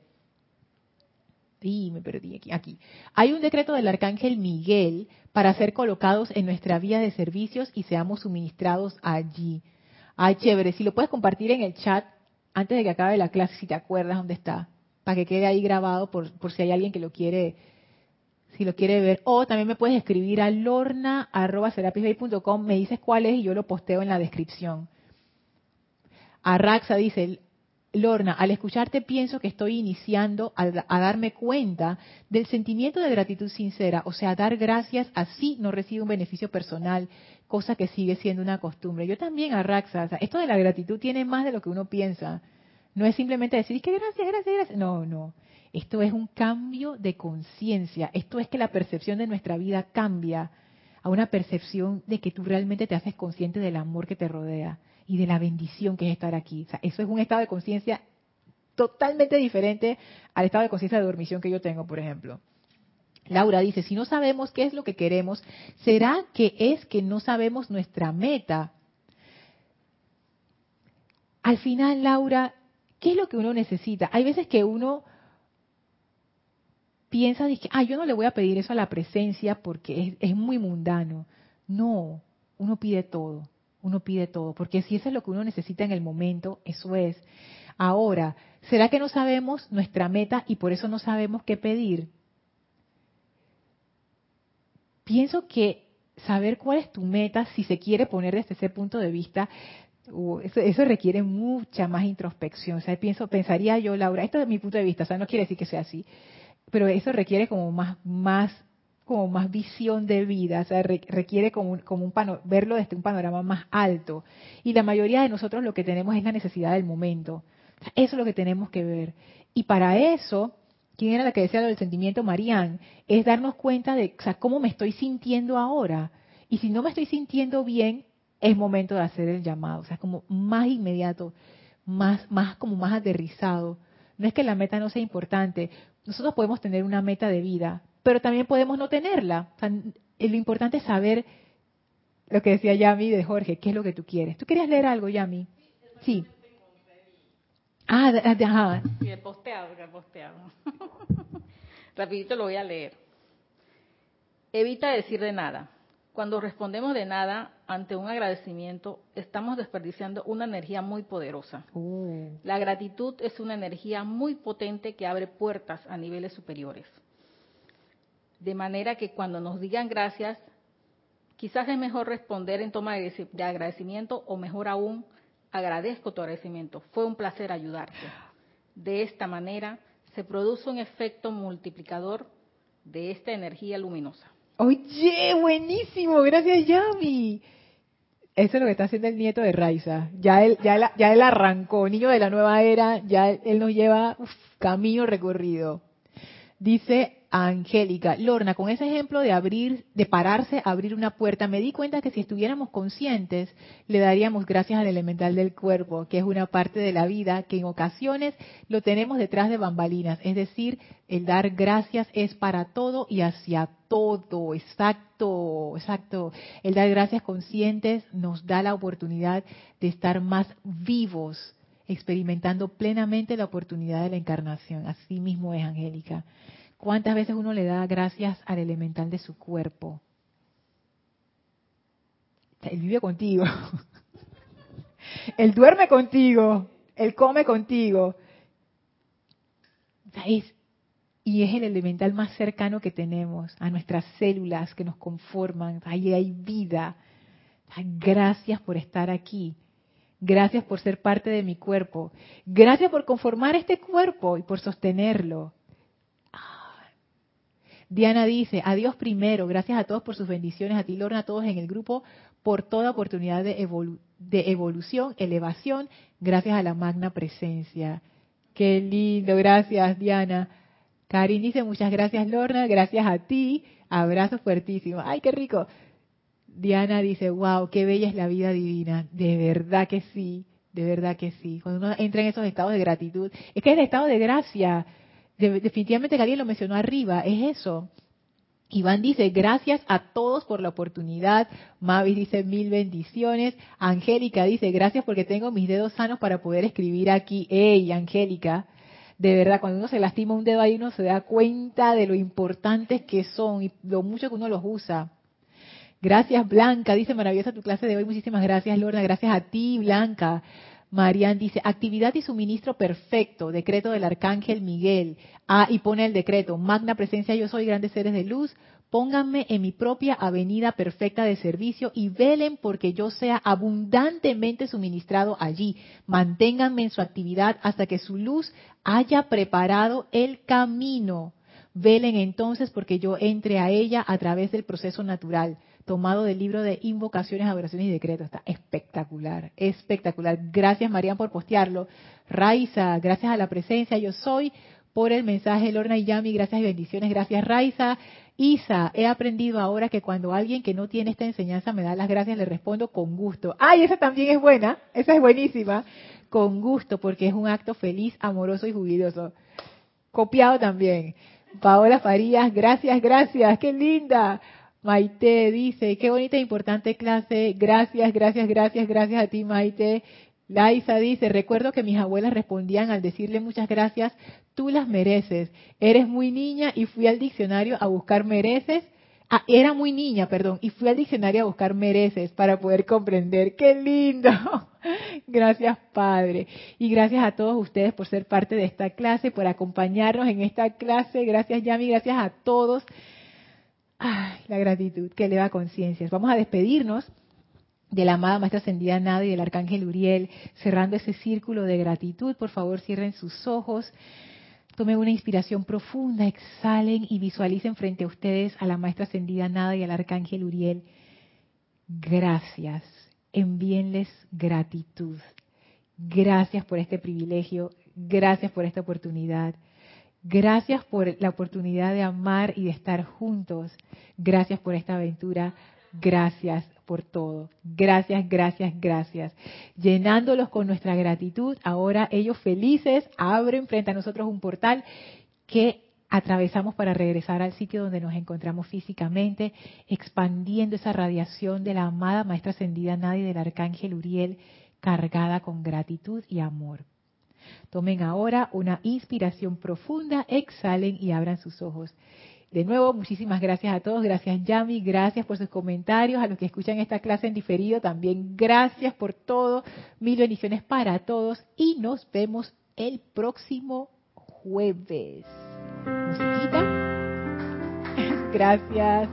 y me perdí aquí, aquí. Hay un decreto del arcángel Miguel para ser colocados en nuestra vía de servicios y seamos suministrados allí. Ay, chévere. Si lo puedes compartir en el chat antes de que acabe la clase, si te acuerdas dónde está, para que quede ahí grabado por, por si hay alguien que lo quiere, si lo quiere ver. O también me puedes escribir a lorna.com, me dices cuál es y yo lo posteo en la descripción. Arraxa dice, Lorna, al escucharte pienso que estoy iniciando a, darme cuenta del sentimiento de gratitud sincera, o sea, dar gracias así no recibe un beneficio personal, cosa que sigue siendo una costumbre. Yo también, Arraxa, esto de la gratitud tiene más de lo que uno piensa. No es simplemente decir, que gracias, gracias, gracias. No, no. Esto es un cambio de conciencia. Esto es que la percepción de nuestra vida cambia a una percepción de que tú realmente te haces consciente del amor que te rodea y de la bendición que es estar aquí. O sea, eso es un estado de conciencia totalmente diferente al estado de conciencia de dormición que yo tengo, por ejemplo. Laura dice, si no sabemos qué es lo que queremos, ¿será que es que no sabemos nuestra meta? Al final, Laura, ¿qué es lo que uno necesita? Hay veces que uno piensa, dice, ah, yo no le voy a pedir eso a la presencia porque es, es muy mundano. No, uno pide todo, uno pide todo, porque si eso es lo que uno necesita en el momento, eso es. Ahora, ¿será que no sabemos nuestra meta y por eso no sabemos qué pedir? pienso que saber cuál es tu meta, si se quiere poner desde ese punto de vista, uh, eso, requiere mucha más introspección. O sea, pienso, pensaría yo, Laura, esto es mi punto de vista, o sea, no quiere decir que sea así, pero eso requiere como más, más, como más visión de vida, o sea, requiere como como un verlo desde un panorama más alto. Y la mayoría de nosotros lo que tenemos es la necesidad del momento. eso es lo que tenemos que ver. Y para eso, ¿quién era la que decía lo del sentimiento, Marían? Es darnos cuenta de cómo me estoy sintiendo ahora. Y si no me estoy sintiendo bien, es momento de hacer el llamado. O sea, como más inmediato, más, más como más aterrizado. No es que la meta no sea importante. Nosotros podemos tener una meta de vida, pero también podemos no tenerla. O lo importante es saber lo que decía Yami de Jorge, qué es lo que tú quieres. ¿Tú querías leer algo, Yami? Sí. Ah, ajá. Sí, el posteado, el posteado. Rapidito lo voy a leer. Evita decir de nada. Cuando respondemos de nada ante un agradecimiento, estamos desperdiciando una energía muy poderosa. Uh. La gratitud es una energía muy potente que abre puertas a niveles superiores. De manera que cuando nos digan gracias, quizás es mejor responder en toma de agradecimiento o mejor aún, agradezco tu agradecimiento, fue un placer ayudarte. De esta manera se produce un efecto multiplicador de esta energía luminosa. Oye, buenísimo, gracias Yami. Eso es lo que está haciendo el nieto de Raiza. Ya él, ya, ya él arrancó, niño de la nueva era, ya él, nos lleva camino recorrido. Dice Angélica, Lorna, con ese ejemplo de abrir, de pararse, abrir una puerta, me di cuenta que si estuviéramos conscientes, le daríamos gracias al elemental del cuerpo, que es una parte de la vida que en ocasiones lo tenemos detrás de bambalinas. Es decir, el dar gracias es para todo y hacia todo. Exacto, exacto. El dar gracias conscientes nos da la oportunidad de estar más vivos, experimentando plenamente la oportunidad de la encarnación. Así mismo es, Angélica. ¿Cuántas veces uno le da gracias al elemental de su cuerpo? Él vive contigo. Él duerme contigo, Él come contigo. y es el elemental más cercano que tenemos a nuestras células que nos conforman. Ahí hay vida. Gracias por estar aquí. Gracias por ser parte de mi cuerpo. Gracias por conformar este cuerpo y por sostenerlo. Diana dice, adiós primero, gracias a todos por sus bendiciones, a ti Lorna, a todos en el grupo, por toda oportunidad de, de evolución, elevación, gracias a la magna presencia. Qué lindo, gracias Diana. Karin dice, muchas gracias Lorna, gracias a ti, abrazos fuertísimos. Ay, qué rico. Diana dice, wow, qué bella es la vida divina. De verdad que sí, de verdad que sí. Cuando uno entra en esos estados de gratitud, es que es el estado de gracia. Definitivamente que alguien lo mencionó arriba, es eso. Iván dice, gracias a todos por la oportunidad. Mavis dice, mil bendiciones. Angélica dice, gracias porque tengo mis dedos sanos para poder escribir aquí. ¡Ey, Angélica! De verdad, cuando uno se lastima un dedo ahí, uno se da cuenta de lo importantes que son y lo mucho que uno los usa. Gracias, Blanca. Dice, maravillosa tu clase de hoy. Muchísimas gracias, Lorna. Gracias a ti, Blanca. Marian dice, actividad y suministro perfecto, decreto del arcángel Miguel. Ah, y pone el decreto, magna presencia yo soy, grandes seres de luz, pónganme en mi propia avenida perfecta de servicio y velen porque yo sea abundantemente suministrado allí. Manténganme en su actividad hasta que su luz haya preparado el camino. Velen entonces porque yo entre a ella a través del proceso natural tomado del libro de invocaciones, adoraciones y decretos. Está espectacular, espectacular. Gracias, Marian, por postearlo. Raiza, gracias a la presencia, yo soy, por el mensaje, Lorna y Yami, gracias y bendiciones. Gracias, Raiza. Isa, he aprendido ahora que cuando alguien que no tiene esta enseñanza me da las gracias, le respondo con gusto. ¡Ay, esa también es buena! Esa es buenísima. Con gusto, porque es un acto feliz, amoroso y jubiloso. Copiado también. Paola Farías, gracias, gracias, qué linda. Maite dice, qué bonita e importante clase. Gracias, gracias, gracias, gracias a ti, Maite. Laisa dice, recuerdo que mis abuelas respondían al decirle muchas gracias, tú las mereces. Eres muy niña y fui al diccionario a buscar mereces. Ah, era muy niña, perdón, y fui al diccionario a buscar mereces para poder comprender. ¡Qué lindo! Gracias, Padre. Y gracias a todos ustedes por ser parte de esta clase, por acompañarnos en esta clase. Gracias, Yami. Gracias a todos. Ay, la gratitud que eleva conciencias. Vamos a despedirnos de la amada Maestra Ascendida Nada y del Arcángel Uriel, cerrando ese círculo de gratitud. Por favor, cierren sus ojos. Tomen una inspiración profunda, exhalen y visualicen frente a ustedes a la Maestra Ascendida Nada y al Arcángel Uriel. Gracias. Envíenles gratitud. Gracias por este privilegio. Gracias por esta oportunidad. Gracias por la oportunidad de amar y de estar juntos. Gracias por esta aventura. Gracias por todo. Gracias, gracias, gracias. Llenándolos con nuestra gratitud, ahora ellos felices abren frente a nosotros un portal que atravesamos para regresar al sitio donde nos encontramos físicamente, expandiendo esa radiación de la amada Maestra Ascendida Nadie del Arcángel Uriel, cargada con gratitud y amor. Tomen ahora una inspiración profunda, exhalen y abran sus ojos. De nuevo, muchísimas gracias a todos. Gracias, Yami. Gracias por sus comentarios. A los que escuchan esta clase en diferido, también gracias por todo. Mil bendiciones para todos. Y nos vemos el próximo jueves. Musiquita. Gracias.